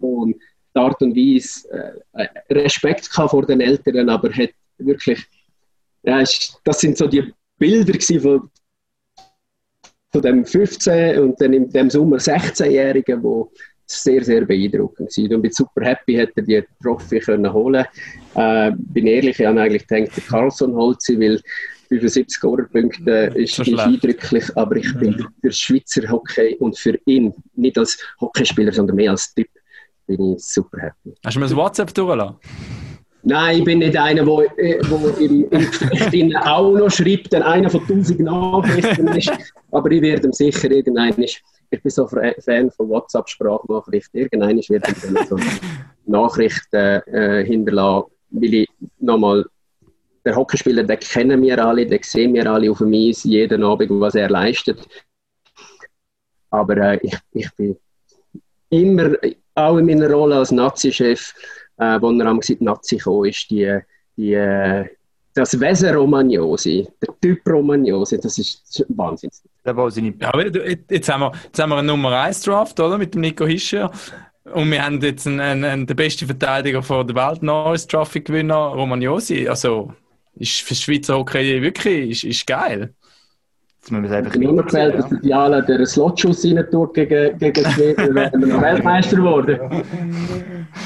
und die Art und Weise äh, Respekt vor den Eltern, aber hat wirklich, ja, das sind so die Bilder von, von dem 15 und dann in dem Sommer 16-Jährigen, wo sehr, sehr beeindruckend sind. Und bin super happy, hätte er die Trophy können holen. Äh, Bin ehrlich, ich habe eigentlich gedacht, der Carlson holt sie, weil 75 Scorerpunkte ist, ist eindrücklich, aber ich bin für Schweizer Hockey und für ihn, nicht als Hockeyspieler, sondern mehr als Typ, bin ich super happy. Hast du mir das WhatsApp durchgelassen? Nein, ich bin nicht einer, der äh, im, im auch noch schreibt, der einer von 1000 Nachrichten ist. Aber ich werde ihm sicher irgendein. Ich bin so Fan von WhatsApp-Sprachnachrichten. Irgendein wird ich so eine Nachricht äh, hinterlassen, weil ich nochmal. Der Hockeyspieler, den kennen wir alle, den sehen wir alle auf dem Eis jeden Abend, was er leistet. Aber äh, ich, ich bin immer auch in meiner Rolle als Nazi-Chef, äh, wo er am Nazi kam, ist, die, die, äh, das Wesen Romagnosi, der Typ Romagnosi, das ist Wahnsinn. Ja, jetzt, haben wir, jetzt haben wir einen Nummer 1 Draft, oder? Mit dem Nico Hischer. Und wir haben jetzt einen, einen, einen, den besten Verteidiger von der Welt, Norris Trophy Gewinner, Romagnosi. Also, ist für Schweizer Hockey wirklich ist, ist geil. Jetzt müssen wir es einfach nur gefällt, dass der Diala den Slotschuss rein tut gegen, gegen Schweden, werden wir noch Weltmeister geworden.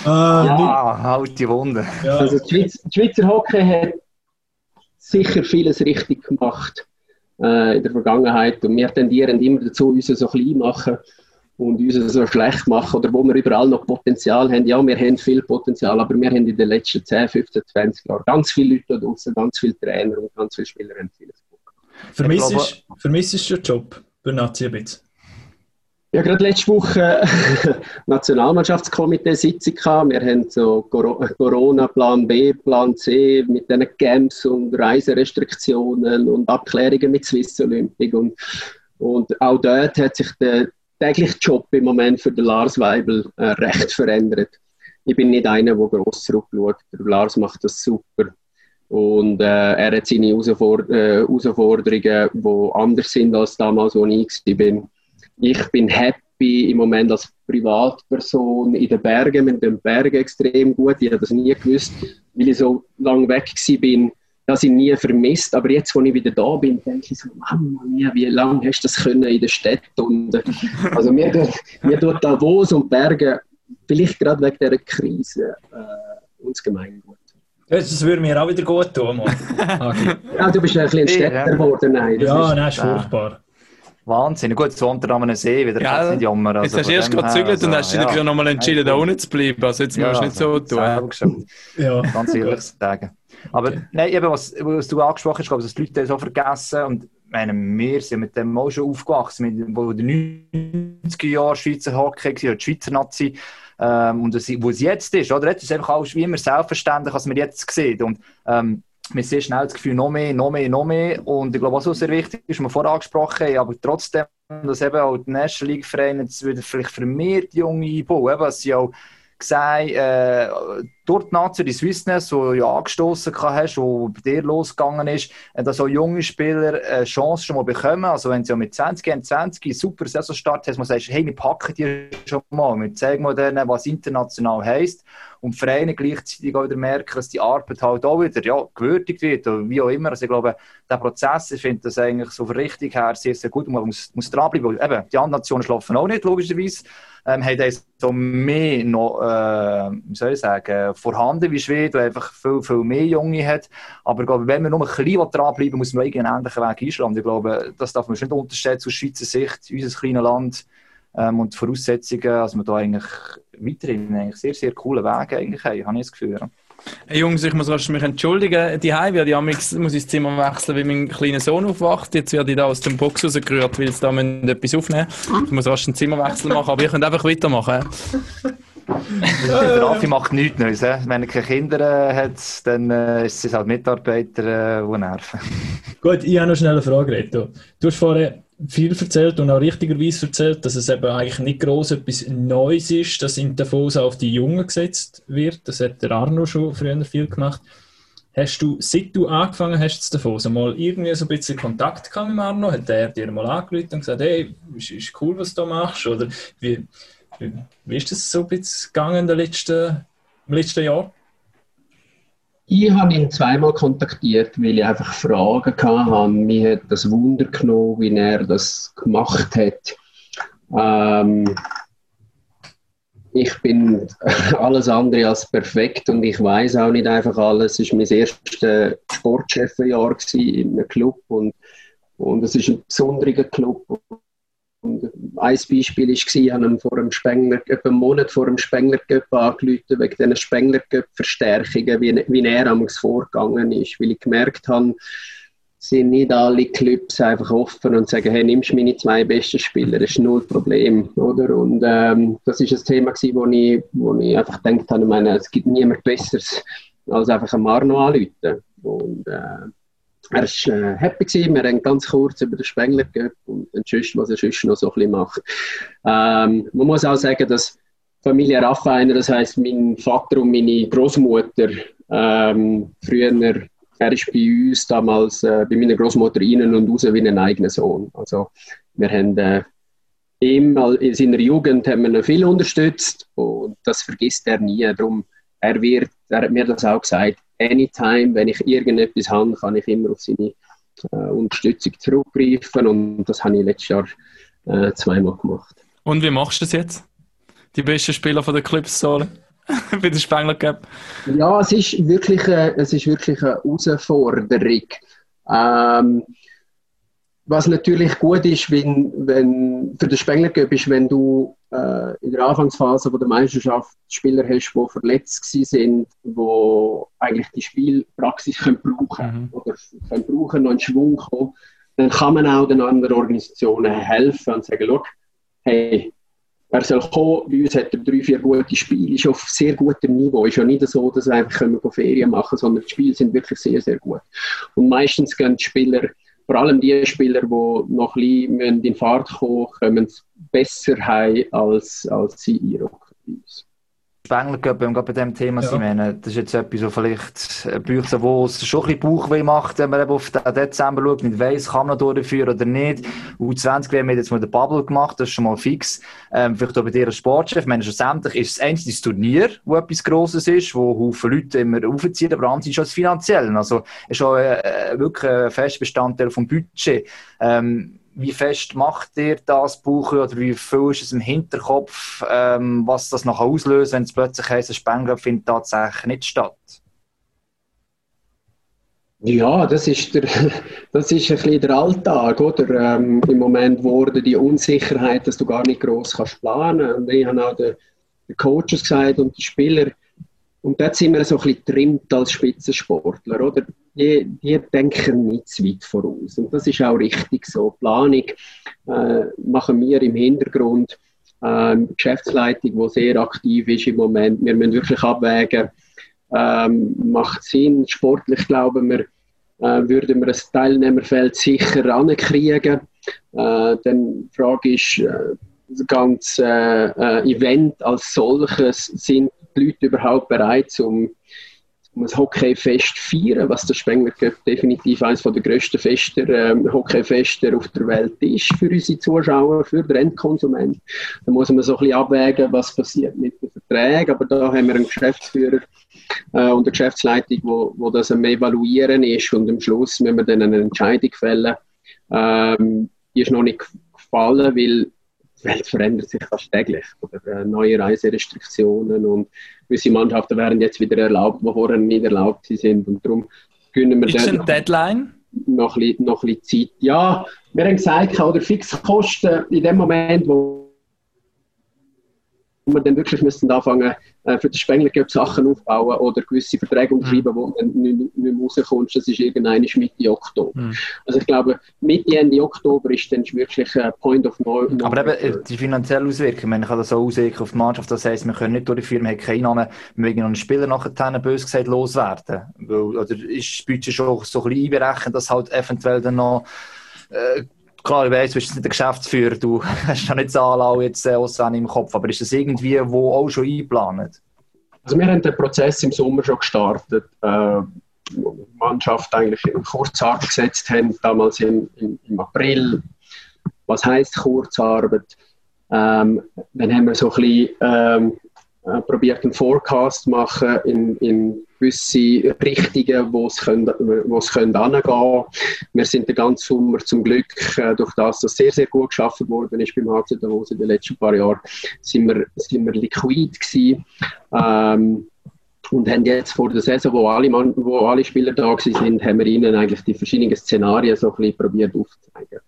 Ah, ja, halt die Wunde. Ja. Also die, Schweiz, die Schweizer Hockey hat sicher vieles richtig gemacht äh, in der Vergangenheit und wir tendieren immer dazu, uns so klein machen und uns so schlecht machen oder wo wir überall noch Potenzial haben. Ja, wir haben viel Potenzial, aber wir haben in den letzten 10, 15, 20 Jahren ganz viele Leute da draußen, ganz viele Trainer und ganz viele Spieler haben vieles Vermissest, vermissest du den Job bei Nazi ein bisschen? Ja, gerade letzte Woche Nationalmannschaftskomitee-Sitzung gehabt. Wir haben so Corona, Plan B, Plan C mit diesen Camps und Reiserestriktionen und Abklärungen mit Swiss Olympic. Und, und auch dort hat sich der tägliche Job im Moment für den Lars Weibel äh, recht verändert. Ich bin nicht einer, der gross zurückschaut. Der Lars macht das super. Und äh, er hat seine Herausfor äh, Herausforderungen, die anders sind als damals, als ich war. Ich bin happy im Moment als Privatperson in den Bergen, mit den Bergen extrem gut. Ich habe das nie gewusst, weil ich so lange weg war, dass ich nie vermisst. Aber jetzt, wo ich wieder da bin, denke ich so, Mama mia, wie lange hast du das können in der Stadt? Und, äh, also mir, mir tut Davos und Berge, vielleicht gerade wegen dieser Krise, äh, uns gemein gut. Das würde mir auch wieder gut tun. ja, du bist ein bisschen Städter geworden. Nein, ja, nein, ist furchtbar. Wahnsinn. Gut, so unter einem See wieder, ja, nicht jammer. Also jetzt hast du erst gerade gezügelt also, und hast dich ja. nochmal entschieden, da unten zu bleiben. Also jetzt ja, musst du nicht so tun. ja. Ganz ehrlich sagen. Aber okay. nein, eben, was, was du angesprochen hast, glaube ich, dass die Leute das so vergessen und meine, wir sind mit dem auch schon aufgewachsen, mit, wo in den 90er Jahren Schweizer Hockey war, die Schweizer Nazi ähm, und das, wo es jetzt ist, oder? Jetzt ist einfach alles wie immer selbstverständlich, was man jetzt sieht. Und ähm, man sieht schnell das Gefühl, noch mehr, noch mehr, noch mehr. Und ich glaube, was auch sehr wichtig ist, wir vorher angesprochen haben, aber trotzdem, dass eben auch die National League-Vereine jetzt vielleicht vermehrt junge einbauen, was sie auch gesagt, äh, durch die Nazi, die Swissness, die ja angestoßen hast, wo bei dir losgegangen ist, äh, dass auch junge Spieler eine Chance schon mal bekommen. Also wenn sie ja mit 20, 20 super Saisonstart haben, man sagt, hey, wir packen die schon mal, wir zeigen mal denen, was international heisst und die Vereine gleichzeitig auch wieder merken, dass die Arbeit halt auch wieder ja, gewürdigt wird oder wie auch immer. Also ich glaube, der Prozess, ich finde das eigentlich so von Richtung her sehr, sehr gut und man muss, muss dranbleiben. Eben, die anderen Nationen schlafen auch nicht, logischerweise. Ähm, haben so mehr noch, äh, wie soll ich sagen, vorhanden wie Schweden, der einfach viel, viel mehr Junge hat. Aber ich glaube, wenn wir nur ein bisschen dranbleiben, muss man einen ähnlichen Weg einschlagen. Ich glaube, das darf man nicht unterschätzen aus Schweizer Sicht, unser kleines Land ähm, und die Voraussetzungen, dass wir da eigentlich weiterhin eigentlich sehr, sehr coole Wege eigentlich haben, habe ich das Gefühl. Hey Jungs, ich muss mich entschuldigen. Die Heim werde ich muss ins Zimmer wechseln, weil mein kleiner Sohn aufwacht. Jetzt werde ich da aus dem Box rausgerührt, weil sie da etwas aufnehmen Ich muss rasch einen Zimmerwechsel machen, aber ihr könnt einfach weitermachen. Der Raffi macht nichts Neues. Wenn er keine Kinder hat, dann äh, ist es halt Mitarbeiter, äh, die nerven. Gut, ich habe noch schnell eine Frage, Reto. Du hast vorher viel erzählt und auch richtigerweise erzählt, dass es eben eigentlich nicht groß etwas Neues ist, dass in Davos auf die Jungen gesetzt wird. Das hat der Arno schon früher viel gemacht. Hast du, seit du angefangen hast zu Davos, mal irgendwie so ein bisschen Kontakt gehabt mit Arno? Hat er dir mal angerufen und gesagt, hey, ist, ist cool, was du machst? Oder wie, wie, ist das so gegangen in letzten, im letzten Jahr? Ich habe ihn zweimal kontaktiert, weil ich einfach Fragen hatte. Mir hat das Wunder genommen, wie er das gemacht hat. Ähm, ich bin alles andere als perfekt und ich weiß auch nicht einfach alles. Es war mein erstes Sportchefjahr in einem Club und, und es ist ein besonderer Club. Ein Beispiel war, ich habe vor dem Spengler, einen Monat vor dem Spengler Cup angerufen, wegen diesen Spengler Cup Verstärkungen, wie, wie er damals vorgegangen ist, weil ich gemerkt habe, sind nicht alle Clubs einfach offen und sagen, hey, nimmst meine zwei besten Spieler, das ist null Problem, oder? Und ähm, das ist ein Thema gewesen, wo ich, wo ich einfach gedacht habe, ich meine, es gibt niemand Besseres, als einfach einen Marno anrufen. Und äh, er war äh, happy, gewesen. wir haben ganz kurz über den Spengler gehabt und sonst, was er sonst noch so ein bisschen macht. Ähm, man muss auch sagen, dass Familie Raffainer, das heisst mein Vater und meine Großmutter, ähm, früher, er ist bei uns damals, äh, bei meiner Großmutter innen und raus wie ein eigener Sohn. Also wir haben äh, ihm in seiner Jugend haben wir viel unterstützt und das vergisst er nie. Darum, er wird, er hat mir das auch gesagt, anytime, wenn ich irgendetwas habe, kann ich immer auf seine äh, Unterstützung zurückgreifen und das habe ich letztes Jahr äh, zweimal gemacht. Und wie machst du das jetzt? Die besten Spieler von der Clips zahlen? bei der Spengler Cup? Ja, es ist wirklich, eine, es ist wirklich eine Herausforderung. Ähm, was natürlich gut ist, wenn, wenn für den Spengler ist, wenn du äh, in der Anfangsphase der Meisterschaft Spieler hast, die verletzt sind, die eigentlich die Spielpraxis können brauchen mhm. oder können brauchen, noch einen Schwung kommen, dann kann man auch den anderen Organisationen helfen und sagen, Schau, hey, er soll kommen, bei uns hat er drei, vier gute Spiele, ist auf sehr gutem Niveau. Ist ja nicht so, dass wir einfach Ferien machen können, sondern die Spiele sind wirklich sehr, sehr gut. Und meistens gehen die Spieler vor allem die Spieler, die noch ein bisschen in Fahrt kommen, kommen besser heim als, als sie einrücken bei uns. Spengler Cup, wenn wir bei diesem Thema ja. sind, das ist jetzt etwas, wo vielleicht Bücher, wo es schon ein bisschen Bauchweh macht, wenn man eben auf den Dezember schaut, nicht weiss, kann man durchführen oder nicht. U20 haben wir jetzt mal den Bubble gemacht, das ist schon mal fix. Ähm, vielleicht auch bei dir als Sportchef, ich meine, schlussendlich ist es eigentlich das Turnier, wo etwas Grosses ist, wo Haufen Leute immer aufziehen, aber andererseits ist es finanziell. Also, ist auch äh, wirklich ein fester Bestandteil vom Budget. Ähm, wie fest macht ihr das Buch oder wie viel ist es im Hinterkopf, ähm, was das noch auslöst, wenn es plötzlich heisst, ein Spengler findet tatsächlich nicht statt? Ja, das ist, der, das ist ein bisschen der Alltag, oder? Ähm, Im Moment wurde die Unsicherheit, dass du gar nicht groß kannst planen. Und ich habe auch den, den Coaches gesagt und die Spieler, und dort sind wir so ein bisschen trimmt als Spitzensportler, oder? Die, die denken nicht zu weit voraus. Und das ist auch richtig so. Planung äh, machen wir im Hintergrund. Ähm, Geschäftsleitung, die sehr aktiv ist im Moment. Wir müssen wirklich abwägen, ähm, macht Sinn. Sportlich glauben wir, äh, würden wir ein Teilnehmerfeld sicher ankriegen. Äh, dann die Frage ist, äh, das ganze äh, Event als solches sind die Leute überhaupt bereit, um, um ein Hockeyfest feiern, was der Spengler Cup definitiv eines der grössten Fester, ähm, Hockeyfester auf der Welt ist für unsere Zuschauer, für den Endkonsument. Da muss man so ein bisschen abwägen, was passiert mit den Verträgen, aber da haben wir einen Geschäftsführer äh, und eine Geschäftsleitung, wo, wo das am Evaluieren ist und am Schluss müssen wir dann eine Entscheidung fällen. Ähm, die ist noch nicht gefallen, weil die Welt verändert sich fast täglich. Oder äh, neue Reiserestriktionen und gewisse Mannschaften werden jetzt wieder erlaubt, die vorher nicht erlaubt sind. Und darum können wir Ist eine Deadline? noch ein, bisschen, noch ein bisschen Zeit. Ja, wir haben gesagt, oder Fixkosten in dem Moment, wo wir dann wirklich müssen anfangen äh, für den Spengler Sachen aufbauen oder gewisse Verträge unterschreiben, wo dann nicht, mehr rauskommst, das ist irgendeine Mitte Oktober. Mhm. Also ich glaube, Mitte, Ende Oktober ist dann wirklich ein Point of No no Aber eben, äh, die finanzielle Auswirkung, man kann das auch auswirken auf die Mannschaft. Das heisst, wir können nicht durchführen, wir haben keine Einnahmen, wir noch einen Spieler nachher, bös gesagt, loswerden. Weil, oder ist das Budget schon so ein bisschen einberechnet, dass halt eventuell dann noch, äh, klar, ich weiss, du bist nicht der Geschäftsführer, du hast noch nicht Zahlen auch jetzt äh, im Kopf, aber ist das irgendwie wo auch schon eingeplant? Also wir haben den Prozess im Sommer schon gestartet, äh, Mannschaft eigentlich in Kurzarbeit gesetzt haben, damals im, im, im April. Was heißt Kurzarbeit? Ähm, dann haben wir so ein bisschen ähm, äh, probiert, einen Forecast zu machen in, in gewisse Richtungen, wo es können, wo es können hingehen. Wir sind den ganzen Sommer zum Glück, äh, durch das, dass sehr, sehr gut geschaffen worden ist beim HC Davos in den letzten paar Jahren, sind wir, sind wir liquid gewesen. Ähm, und haben jetzt vor der Saison, wo alle, Mann, wo alle Spieler da sind, haben wir ihnen eigentlich die verschiedenen Szenarien so ein bisschen probiert aufzuzeigen.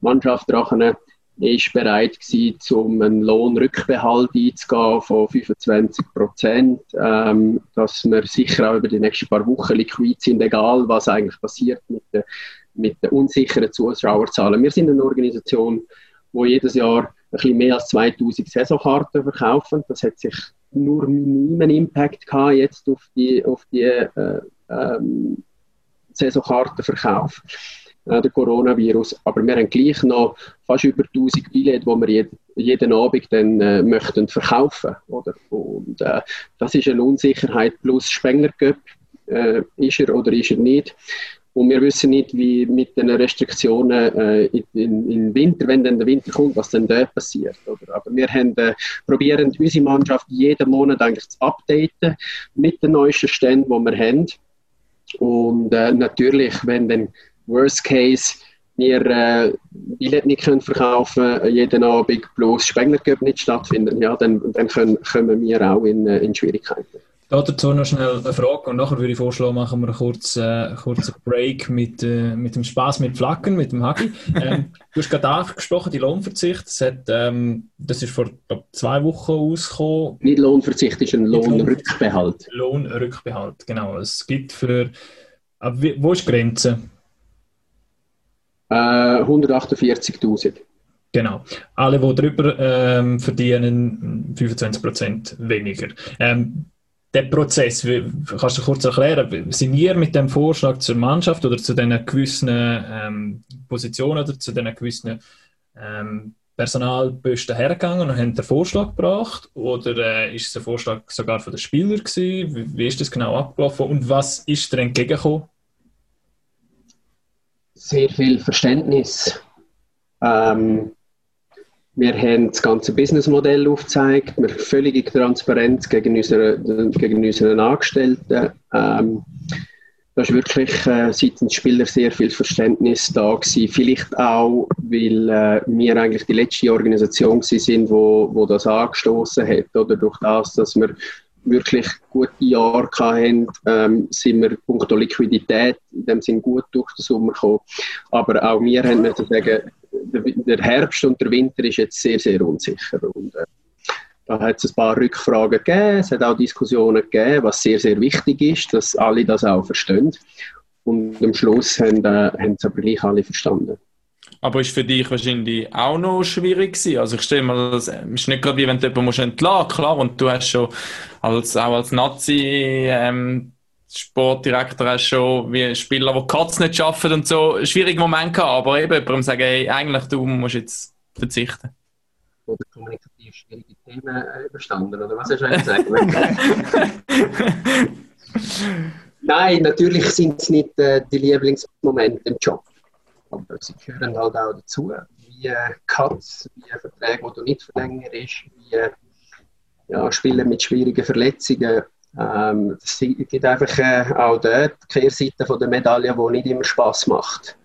Mannschaft Drachen ist bereit gewesen, um einen Lohnrückbehalt einzugehen von 25 Prozent, ähm, dass wir sicher auch über die nächsten paar Wochen liquid sind, egal was eigentlich passiert mit den, mit den unsicheren Zuschauerzahlen. Wir sind eine Organisation, wo jedes Jahr ein bisschen mehr als 2000 Saisonkarten verkaufen. Das hat sich nur minimen Impact gehabt jetzt auf die, auf die äh, ähm, Saisonkartenverkauf, der Coronavirus. Aber wir haben gleich noch fast über 1000 Billette, die wir jed, jeden Abend dann äh, möchten verkaufen. Oder? Und äh, das ist eine Unsicherheit plus Spengler Cup. Äh, ist er oder ist er nicht? Und wir wissen nicht, wie mit den Restriktionen äh, in Winter, wenn dann der Winter kommt, was dann dort passiert. Oder? Aber wir haben, äh, probieren unsere Mannschaft jeden Monat eigentlich zu updaten mit den neuesten Ständen, die wir haben. Und äh, natürlich, wenn dann Worst Case wir äh, Billett nicht können verkaufen jeden Abend bloß Spengler Cup nicht stattfinden, ja, dann, dann können, kommen wir auch in, äh, in Schwierigkeiten. Dazu noch schnell eine Frage und nachher würde ich vorschlagen, machen wir einen kurzen, äh, kurzen Break mit, äh, mit dem Spaß mit Flaggen, mit dem Hagi. Ähm, du hast gerade angesprochen, die Lohnverzicht. Das, hat, ähm, das ist vor glaub, zwei Wochen ausgekommen. Nicht Lohnverzicht, ist ein Lohnrückbehalt. Lohnrückbehalt, genau. Es gibt für. Wo ist die Grenze? Äh, 148.000. Genau. Alle, die drüber ähm, verdienen, 25% weniger. Ähm, der Prozess, kannst du kurz erklären, sind ihr mit dem Vorschlag zur Mannschaft oder zu den gewissen ähm, Positionen oder zu den gewissen ähm, Personalposten hergegangen und haben den Vorschlag gebracht? Oder äh, ist es ein Vorschlag sogar von den Spielern? Wie, wie ist das genau abgelaufen und was ist dir entgegengekommen? Sehr viel Verständnis. Ähm, wir haben das ganze Businessmodell aufgezeigt, wir völlige Transparenz gegen unsere, gegen unseren Angestellten. Ähm, da ist wirklich äh, seitens Spieler sehr viel Verständnis da gewesen. Vielleicht auch, weil äh, wir eigentlich die letzte Organisation sind, wo, wo das angestoßen hat, oder durch das, dass wir wirklich gute Jahre hatten, ähm, sind wir punkto Liquidität in dem Sinn gut durch den Sommer gekommen. Aber auch wir haben müssen sagen, der, Herbst und der Winter ist jetzt sehr, sehr unsicher. Und, äh, da hat es ein paar Rückfragen gegeben, es hat auch Diskussionen gegeben, was sehr, sehr wichtig ist, dass alle das auch verstehen. Und am Schluss haben, äh, haben es aber gleich alle verstanden. Aber ist für dich wahrscheinlich auch noch schwierig gewesen? Also ich stelle mir das, es ist nicht gerade wie wenn du jemanden musst entlassen, klar, und du hast schon als, auch als Nazi, ähm, Sportdirektor hast schon wie Spieler, die Katz nicht schaffen und so, einen schwierigen Moment gehabt, aber eben jemandem sagen, hey, eigentlich du musst jetzt verzichten. oder kommunikativ schwierige Themen äh, überstanden, oder was hast du eigentlich sagen? Nein, natürlich sind es nicht äh, die Lieblingsmomente im Job, aber sie gehören halt auch dazu, wie äh, Cuts, wie Verträge, die du nicht verlängerst, wie äh, ja, Spiele mit schwierigen Verletzungen. Ähm, es gibt einfach äh, auch dort die Kehrseite von der Medaille, die nicht immer Spaß macht.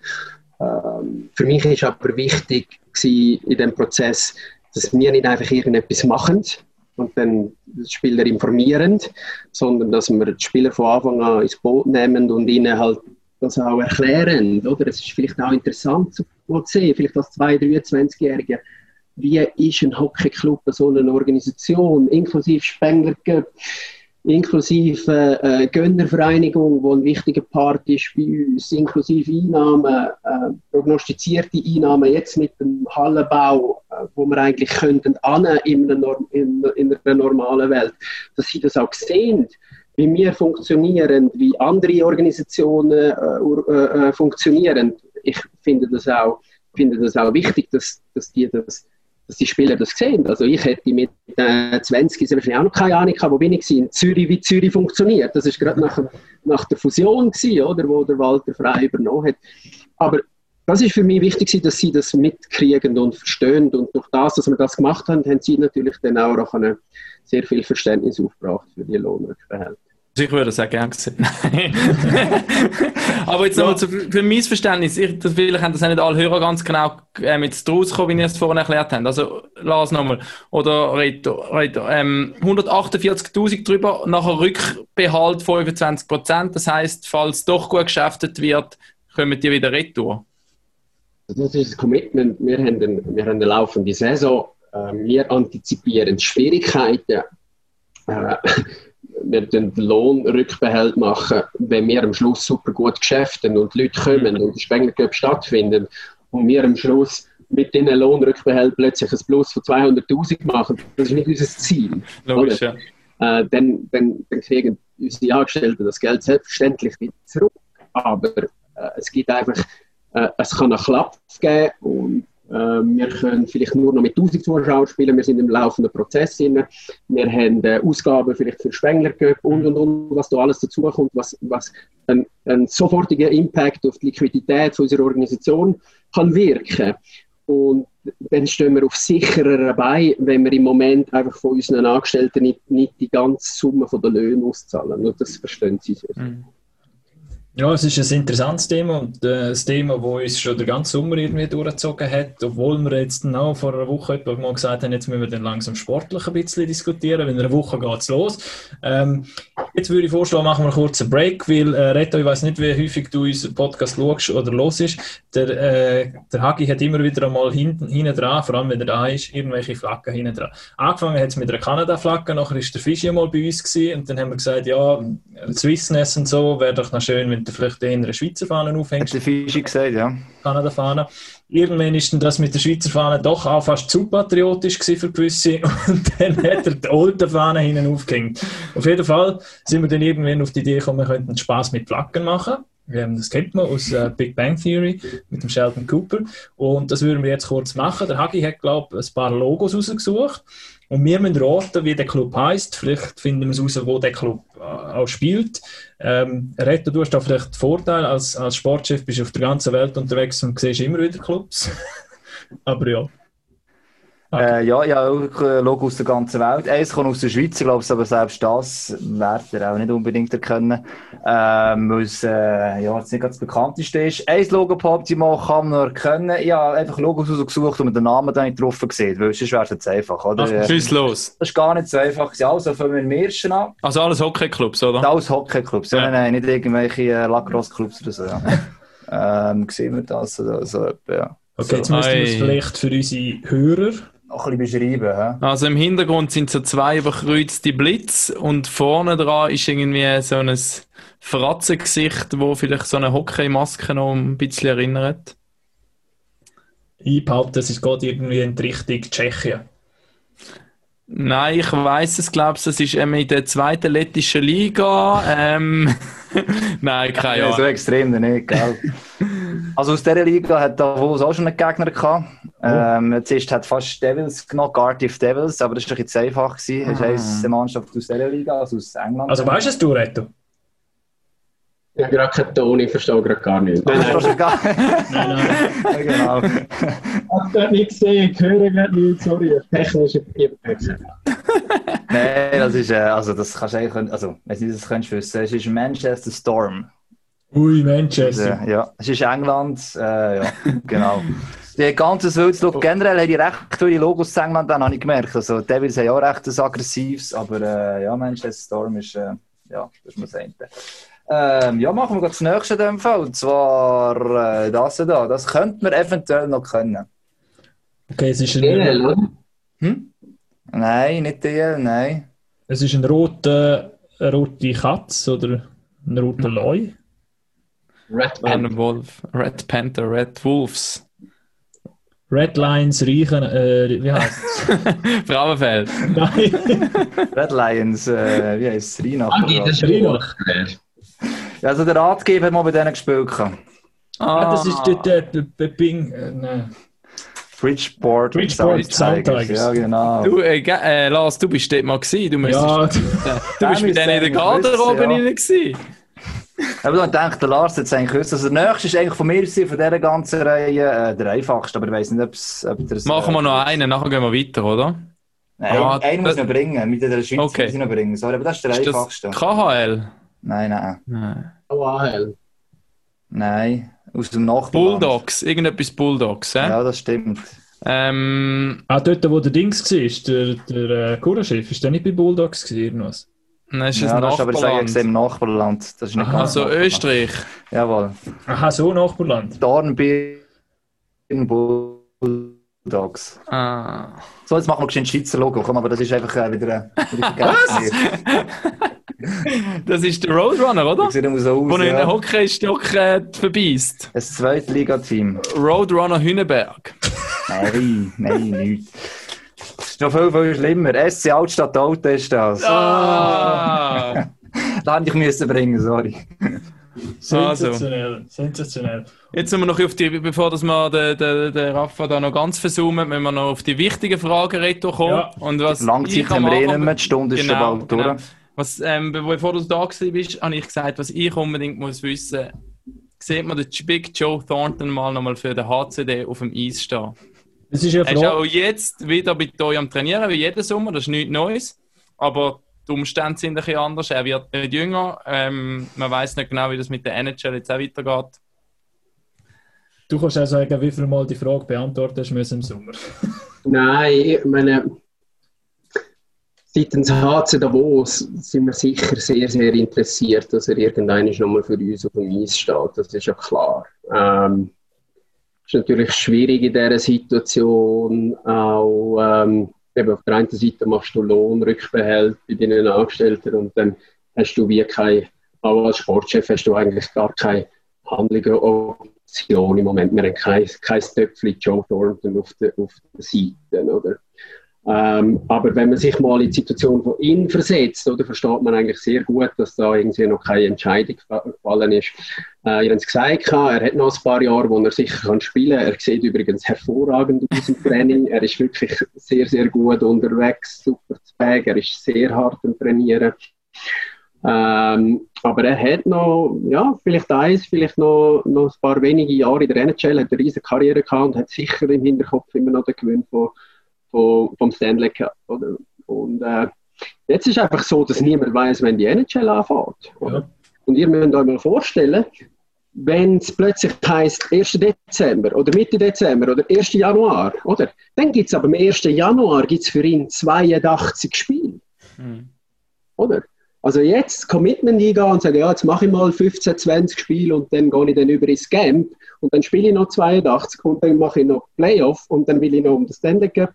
Ähm, für mich ist aber wichtig in dem Prozess, dass wir nicht einfach irgendetwas machen und dann die Spieler informieren, sondern dass wir die Spieler von Anfang an ins Boot nehmen und ihnen halt das auch erklären. Oder? Es ist vielleicht auch interessant zu sehen, vielleicht als 2-, 23-Jährige, wie ist ein Hockeyclub so eine Organisation, inklusive Spengler inklusive äh, Gönnervereinigung, wo ein wichtiger Part ist bei uns, inklusive Einnahmen, äh, prognostizierte Einnahmen jetzt mit dem Hallenbau, äh, wo wir eigentlich könnten an in, in, in einer normalen Welt, dass sie das auch sehen, wie wir funktionieren, wie andere Organisationen äh, äh, äh, funktionieren. Ich finde das auch, finde das auch wichtig, dass, dass die das dass die Spieler das sehen. Also ich hätte mit äh, 20 wahrscheinlich auch noch keine Ahnung gehabt, wo bin ich in Zürich, wie Zürich funktioniert. Das ist gerade nach, nach der Fusion gewesen, oder, wo der Walter Frei übernommen hat. Aber das ist für mich wichtig, dass sie das mitkriegen und verstehen. Und durch das, dass wir das gemacht haben, haben sie natürlich dann auch eine sehr viel Verständnis aufgebracht für die Lohnrückverhältnisse. Also ich würde sagen, gern gesehen. Aber jetzt nochmal ja. für mein Verständnis, ich, das, vielleicht haben das nicht alle Hörer ganz genau äh, mit draus gekommen, wie ihr es vorhin erklärt habt. Also, Lars nochmal. Oder Reto. Reto ähm, 148.000 drüber, nachher Rückbehalt 25 Prozent. Das heisst, falls doch gut geschäftet wird, kommen die wieder retour. Das ist das Commitment. Wir haben, eine, wir haben eine laufende Saison. Äh, wir antizipieren Schwierigkeiten. Äh, wir den Lohnrückbehalt machen, wenn wir am Schluss super gut geschäften und Leute kommen mhm. und die Spengler stattfinden und wir am Schluss mit diesen Lohnrückbehalt plötzlich ein Plus von 200.000 machen, das ist nicht unser Ziel. Logisch, ja. Äh, dann, dann, dann kriegen unsere Angestellten das Geld selbstverständlich nicht zurück. Aber äh, es gibt einfach, äh, es kann einen Klapp geben und wir können vielleicht nur noch mit 1000 Zuschauern spielen, wir sind im laufenden Prozess. Drin. Wir haben äh, Ausgaben vielleicht für Spengler und und und, was da alles dazukommt, was, was ein, ein sofortiger Impact auf die Liquidität unserer Organisation kann wirken. Und dann stehen wir auf sicherer Bein, wenn wir im Moment einfach von unseren Angestellten nicht, nicht die ganze Summe der Löhne auszahlen. Und das verstehen sie sehr. Mhm. Ja, es ist ein interessantes Thema und äh, das Thema, das uns schon den ganzen Sommer irgendwie durchgezogen hat, obwohl wir jetzt auch vor einer Woche mal gesagt haben, jetzt müssen wir dann langsam sportlich ein bisschen diskutieren, weil in einer Woche geht es los. Ähm, jetzt würde ich vorschlagen, machen wir einen Break, weil äh, Reto, ich weiß nicht, wie häufig du unseren Podcast schaust oder ist. Der, äh, der Hagi hat immer wieder einmal hinten, dran, vor allem wenn er da ist, irgendwelche Flaggen hinten dran. Angefangen hat es mit einer Kanada-Flagge, nachher ist der Fischi mal bei uns gewesen und dann haben wir gesagt, ja, Swissness und so, wäre doch noch schön, wenn du vielleicht eher eine Schweizer Fahne aufhängst. Hat der Fischi gesagt, ja. Kanada-Fahne. Irgendwann ist dann das mit der Schweizer Fahne doch auch fast zu patriotisch für gewisse und dann hat er die alte Fahne hinten aufgehängt. Auf jeden Fall sind wir dann irgendwann auf die Idee gekommen, wir könnten Spaß mit Flaggen machen. Das kennt man aus äh, Big Bang Theory mit dem Sheldon Cooper. Und das würden wir jetzt kurz machen. Der Hagi hat, glaube ich, ein paar Logos rausgesucht. Und wir müssen raten, wie der Club heißt. Vielleicht finden wir es raus, wo der Club äh, auch spielt. Ähm, Reto, du hast da vielleicht Vorteil, als, als Sportchef bist du auf der ganzen Welt unterwegs und siehst immer wieder Clubs. Aber ja. Okay. Äh, ja, ja, auch äh, Logo aus der ganzen Welt. Eins kommt aus der Schweiz, glaube ich, aber selbst das werdet ihr auch nicht unbedingt erkennen, ähm, weil es äh, ja, jetzt nicht ganz das bekannteste ist. Ein Logo по Optimal kann man erkennen. Ich habe einfach Logos rausgesucht und den Namen dann nicht drauf gesehen, weil sonst wäre es jetzt einfach, oder? Ach, schieß los. Das ist gar nicht so einfach. Also fangen wir im ersten an. Also alles Hockeyclubs, oder? Alles Hockeyclubs, ja. nein, nein, nicht irgendwelche äh, Lacrosse-Clubs oder so, ja. ähm, sehen wir das, oder so, ja. Okay, jetzt müssten wir es vielleicht für unsere Hörer noch ein bisschen beschreiben. He? Also im Hintergrund sind so zwei überkreuzte Blitz und vorne dran ist irgendwie so ein Fratzengesicht, wo vielleicht so eine Hockeymaske noch ein bisschen erinnert. Ich behaupte, es geht irgendwie in die Richtung Tschechien. Nein, ich weiß es, glaube ich, es ist ähm, in der zweiten lettischen Liga. Ähm, Nein, keine Ahnung. so extrem nicht, gell? Also aus dieser Liga hat Davos auch schon einen Gegner gehabt. Ähm, jetzt hat fast Devils genommen, Cardiff Devils, aber das war ein bisschen zu einfach. Gewesen. Das ist eine Mannschaft aus dieser Liga, also aus England. Also weißt du es, du, Reto? Ich habe gerade keinen Ton, ich verstehe gerade gar nicht. Nein, nein. Gar Nein, nein. genau. Ich habe gerade nicht gesehen, ich höre gerade nicht, sorry, technische Überwechslung. Nein, das ist, äh, also das kannst du eigentlich, also, wenn du nicht das könntest wissen, es ist Manchester Storm. Ui, Manchester. ja, es ist England, äh, ja, genau. Die ganze wildes Logo, generell haben die recht viele Logos in England, dann habe ich gemerkt. Also, die Devils haben ja auch recht ein aggressives, aber äh, ja, Manchester Storm ist, äh, ja, das das eine. Ähm, ja, machen wir gleich das nächste in dem Fall. Und zwar äh, das da. Das könnte man eventuell noch können. Okay, es ist DL, ein, oder? Hm? Nein, nicht DL, nein. es ist ein roter, eine rote Katze oder ein roter Leu. Red Band. Red Wolf, Red Panther, Red Wolves. Red Lions riechen, äh, wie heißt es? Frauenfeld. Nein. Red Lions, äh, wie heißt es? Rheinach. Agi, das ist Rino. Ja, also der Ratgeber hat mal bei denen gespielt. gehabt. Ah, das ist der, der, der, der Bing. Äh, nein. Bridgeport, Bridgeport Sound Tigers. Ja, genau. Du, äh, äh, Lars, du bist dort mal gewesen. Du, müsstest, Ja, du bist mit denen in der Garderobe Ja. rein gewesen. Aber dann denkt der Lars jetzt eigentlich gewusst. Also der nächste ist eigentlich von mir von dieser ganzen Reihe äh, der einfachste, aber ich weiß nicht, ob's, ob das. Machen wir noch einen, nachher gehen wir weiter, oder? Nein, Ah, einen muss das- ich noch bringen. Mit der Schweiz Okay. muss ich noch bringen. Sorry, aber das ist der Ist einfachste. das KHL? Nein, nein. Nein. AHL. Nein. Aus dem Nachbarland. Bulldogs, irgendetwas Bulldogs, hä? Ja, das stimmt. Ähm, auch dort, wo der Dings war, der, der äh, Kurachef, ist der nicht bei Bulldogs gewesen, irgendwas? Nein, ist das Ja, das ist aber ich sage Nachbarland. jetzt im Nachbarland. Das ist nicht Aha. ganz Also Nachbarland. Österreich. Jawohl. Aha, so Nachbarland. Dornbirn Bulldogs. Ah. So, jetzt machen wir geschwind Schweizer Logo. Komm, aber das ist einfach äh, wieder... Äh, vergessen. Das ist der Roadrunner, oder? Das sieht immer so Wo aus, in den ja. Hockeystock äh, verbeißt. Ein Zweitliga-Team. Roadrunner Hünenberg. Nein, nein, nicht. Ist noch viel, viel schlimmer. SC Altstadt Alten ist das. Ah. Da hätte ich müssen bringen, sorry. Sensationell, sensationell. Jetzt sind wir noch auf die, bevor dass wir den, den, den Rafa da noch ganz versummen, müssen wir noch auf die wichtigen Fragen reden kommen. Ja. Und was Langzeit haben wir eh nicht mehr, die Stunde ist Genau, schon bald, oder? genau. Was, ähm, be- bevor du da bist, habe ich gesagt, was ich unbedingt muss wissen, sieht man den Big Joe Thornton mal nochmal für den HCD auf dem Eis stehen. Das ist ja Er ist auch jetzt wieder bei euch am Trainieren, wie jeden Sommer, das ist nichts Neues. Aber die Umstände sind ein bisschen anders. Er wird nicht jünger. Ähm, man weiß nicht genau, wie das mit der NHL jetzt auch weitergeht. Du kannst auch sagen, wie viel Mal die Frage beantwortet hast müssen im Sommer. Nein, ich meine, seitens HC Davos sind wir sicher sehr, sehr interessiert, dass er irgendwann nochmal für uns auf dem Eis steht. Das ist ja klar. Ähm, ist natürlich schwierig in dieser Situation. Auch ähm, eben auf der einen Seite machst du Lohnrückbehalt bei deinen Angestellten und dann hast du wie kein, auch als Sportchef hast du eigentlich gar keine Handlung Option im Moment. Wir haben kein, kein Töpfchen Joe Thornton auf der, auf der Seite, oder? Ähm, aber wenn man sich mal in die Situation von ihm versetzt, oder, versteht man eigentlich sehr gut, dass da irgendwie noch keine Entscheidung fa- gefallen ist. Äh, ihr habt es gesagt, er hat noch ein paar Jahre, wo er sicher kann spielen kann. Er sieht übrigens hervorragend aus im Training. Er ist wirklich sehr, sehr gut unterwegs, super zu Bag. Er ist sehr hart am Trainieren. Ähm, aber er hat noch, ja, vielleicht eins, vielleicht noch, noch ein paar wenige Jahre in der NHL, hat eine riesige Karriere gehabt und hat sicher im Hinterkopf immer noch den Gewinn von, von, vom Stanley Cup. Oder? Und äh, jetzt ist einfach so, dass niemand weiß, wenn die NHL anfängt. Ja. Und ihr müsst euch mal vorstellen, wenn es plötzlich heisst 1. Dezember oder Mitte Dezember oder 1. Januar, oder? Dann gibt es aber am 1. Januar gibt's für ihn 82 Spiele. Hm. Oder? Also jetzt Commitment eingehen und sagen, ja, jetzt mache ich mal 15, 20 Spiele und dann gehe ich dann über ins Camp und dann spiele ich noch 82 und dann mache ich noch Playoff und dann will ich noch um das Stanley Cup.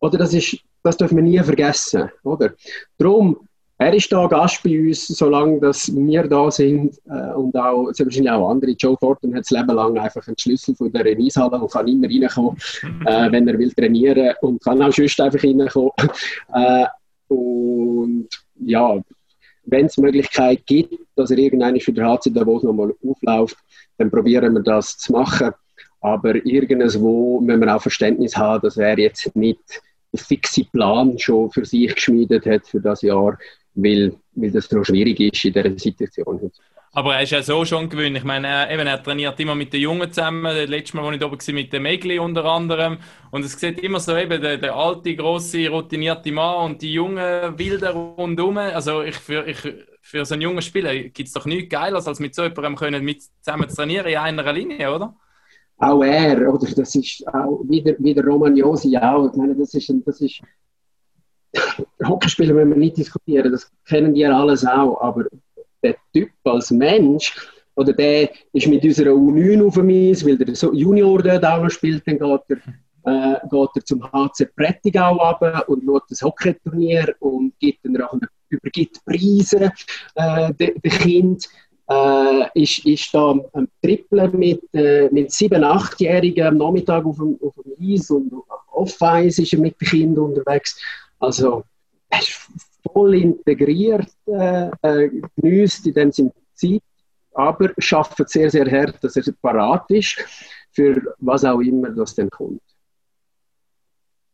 Oder das ist, das dürfen wir nie vergessen, oder? Darum, er ist da Gast bei uns, solange dass wir da sind äh, und auch, es sind wahrscheinlich auch andere. Joe Thornton hat das Leben lang einfach einen Schlüssel von der Eishalle und kann immer reinkommen, äh, wenn er will trainieren und kann auch sonst einfach reinkommen. Äh, und ja, wenn es Möglichkeit gibt, dass er irgendeine für den HC Davos nochmal aufläuft, dann probieren wir das zu machen. Aber irgendwo müssen wir auch Verständnis haben, dass er jetzt nicht einen fixen Plan schon für sich geschmiedet hat für das Jahr, weil, weil das noch schwierig ist in dieser Situation. Aber er ist ja so schon gewöhnt. Ich meine, er, eben, er trainiert immer mit den Jungen zusammen. Das letzte Mal, als ich da oben war, mit dem Megli unter anderem. Und es sieht immer so eben der, der alte, grosse, routinierte Mann und die jungen Wilder rundherum. Also ich, für, ich, für so einen jungen Spieler gibt es doch nichts Geiles, als mit so jemandem können, mit zusammen zu trainieren in einer Linie, oder? Auch er, oder das ist auch wieder, wieder Romagnosi auch. Ich meine, das ist, das ist Hockeyspieler müssen wir nicht diskutieren, das kennen die ja alles auch, aber der Typ als Mensch, oder der ist mit unserer U9 auf dem Eis, weil der Junior dort auch noch spielt, dann geht er, äh, geht er zum HC Prättigau runter und schaut das Hockeyturnier und gibt dann auch übergibt Preise äh, den, Kind. Äh, ist, ist da am Triple mit, äh, mit 7-, 8-Jährigen am Nachmittag auf dem, auf dem Eis und off-Eis ist er mit den Kindern unterwegs. Also, er ist voll integriert, äh, äh, genießt in dem Sinne Zeit, aber schafft sehr, sehr hart, dass er parat ist für was auch immer das dann kommt.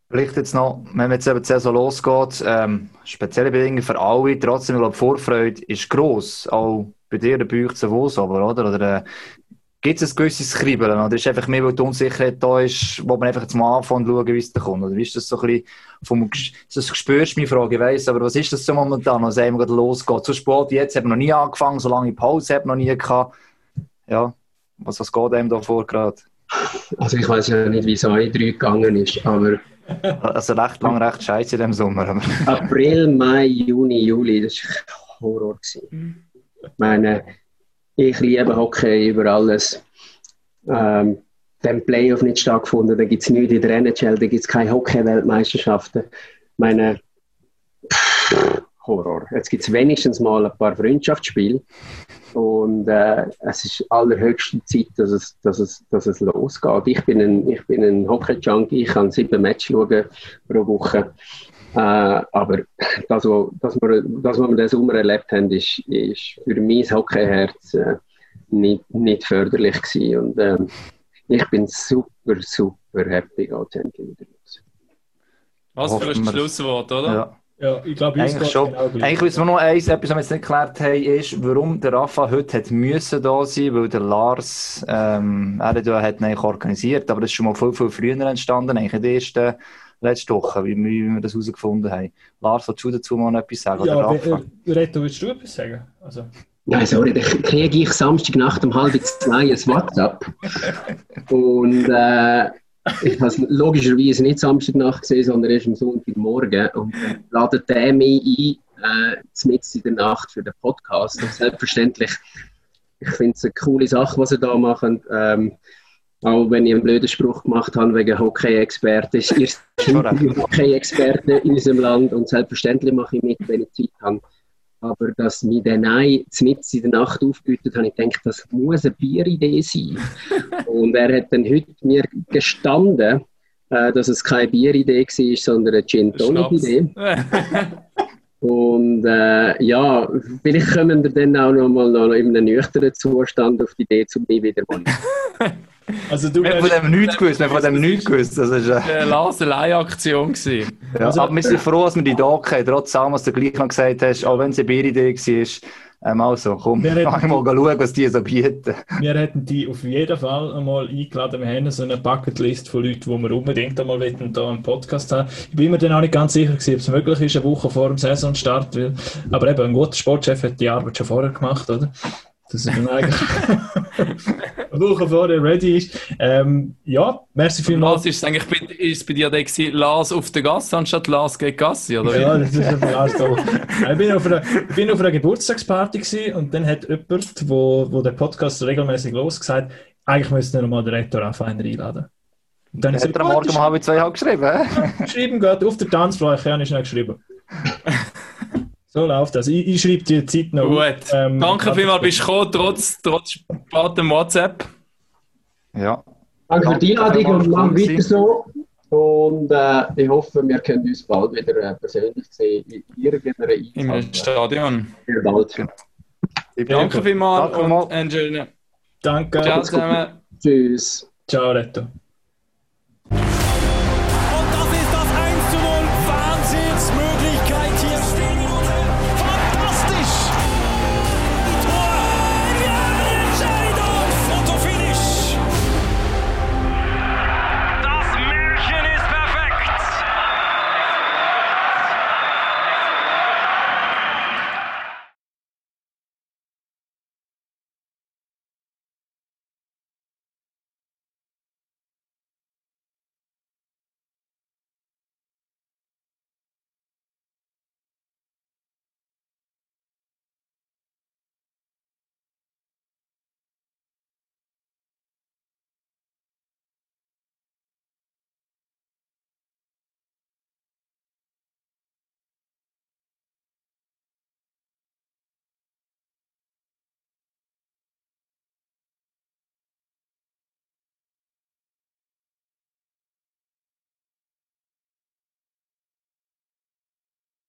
Vielleicht jetzt noch, wenn jetzt eben Saison losgeht, ähm, spezielle Bedingungen für alle, trotzdem, ich glaube, Vorfreude ist gross, auch bei dir, der zu Hause, aber, oder? oder äh, Gibt es ein gewisses Kribbeln oder ist einfach mehr, weil die Unsicherheit da ist, wo man einfach jetzt mal anfangen schauen, wie es da kommt? Oder wie ist das so ein bisschen vom, das spürst du meine Frage, ich weiss, aber was ist das so momentan, was einem gerade losgeht? So spät jetzt, haben wir noch nie angefangen, so lange Pause haben wir noch nie gehabt. Ja, was, was geht einem da vor gerade? Also ich weiß ja nicht, wie es euch drei gegangen ist, aber... Also recht lang, recht scheiße in dem Sommer. April, Mai, Juni, Juli, das war Horror. Gewesen. Ich meine, ich liebe Hockey über alles. Ähm, dann Playoff nicht stattgefunden, da gibt es nichts in der NHL, da gibt es keine Hockey-Weltmeisterschaften. meine, pff, Horror. Jetzt gibt es wenigstens mal ein paar Freundschaftsspiele und äh, es ist allerhöchste Zeit, dass es, dass es, dass es losgeht. Ich bin ein, ein Hockey-Junkie, ich kann sieben Matches schauen pro Woche. Äh, aber das, was, das, wir, das, was wir diesen Sommer erlebt haben, ist, ist für mein Hockeyherz äh, nicht, nicht förderlich gewesen. Und äh, ich bin super, super happy, wieder los. Was für ein Schlusswort, oder? Ja. Ja, ich glaube, Eigentlich schon. Genau Eigentlich wissen wir noch eins, etwas, was wir jetzt nicht geklärt haben, ist, warum der Rafa heute hat müssen da sein, weil der Lars, ähm, er hat, ja- hat ihn eigentlich organisiert, aber das ist schon mal viel, viel früher entstanden, eigentlich in der ersten letzte Woche, wie, wie wir das herausgefunden haben. Lars, willst du dazu mal noch etwas sagen? Oder Ja, äh, Reto, willst du etwas sagen? Also, Nein, sorry, dann kriege ich Samstagnacht um halb zwei ein WhatsApp. Und äh, ich habe es logischerweise nicht Samstagnacht gesehen, sondern erst am Sonntagmorgen. Und dann ladet der mich ein, äh, mitten in der Nacht für den Podcast. Und selbstverständlich, ich finde es eine coole Sache, was sie da machen. Ähm, auch wenn ich einen blöden Spruch gemacht habe wegen Hockey-Experte. Ihr seid die Hockey-Experte in unserem Land und selbstverständlich mache ich mit, wenn ich Zeit habe. Aber dass mir der Nein mitten in der Nacht aufbietet, habe ich gedacht, das muss eine Bieridee sein. und er hat dann heute mir gestanden, äh, dass es keine Bieridee war, sondern eine Gin Tonic-Idee. Und äh, ja, vielleicht kommen wir dann auch noch mal noch in einem nüchternen Zustand auf die Idee, zu mir wieder mal. Also du Wir haben von dem nichts gewusst, wir haben von dem nichts gewusst. Das ist, äh, eine Laselei-Aktion gewesen. ja. Also- aber wir sind froh, dass wir die da haben, trotz allem, was du gleich noch gesagt hast, auch wenn es eine Bieridee war. Ähm, also, komm, Wir mal schauen, was die so bieten. Wir hätten die auf jeden Fall einmal eingeladen. Wir haben so eine Bucketlist von Leuten, die wir unbedingt einmal wollen, da einen Podcast haben. Ich bin mir dann auch nicht ganz sicher, gewesen, ob es möglich ist, eine Woche vor dem Saisonstart. Weil, aber eben, ein guter Sportchef hat die Arbeit schon vorher gemacht, oder? Dass er dann eigentlich Woche vorher ready ist. Ähm, ja, merci Lars, vielmals. ist es eigentlich bei, ist es bei dir der gewesen, Lars auf der Gasse anstatt Lars gegen Gassi, oder? Ja, das ist ein Lars da. Ich bin auf einer, ich bin auf einer Geburtstagsparty gewesen und dann hat jemand, wo, wo der Podcast regelmäßig los gesagt, eigentlich müsste er nochmal den Rektor anfangen einladen. Und dann Hat er am Morgen um halb zwei halt geschrieben? geschrieben, geht auf der Tanzfläche, habe ich schnell geschrieben. So läuft das. Ich, ich schreibe die Zeit noch. Gut. Ähm, Danke vielmals, bist du gekommen, trotz, trotz spätem WhatsApp. Ja. Danke für die Einladung und mach weiter so. Und äh, ich hoffe, wir können uns bald wieder äh, persönlich sehen in irgendeiner Im Einsatz. Stadion. Sehr bald. Danke vielmals Danke und einen schönen Danke. Ciao zusammen. Tschüss. Ciao, Reto.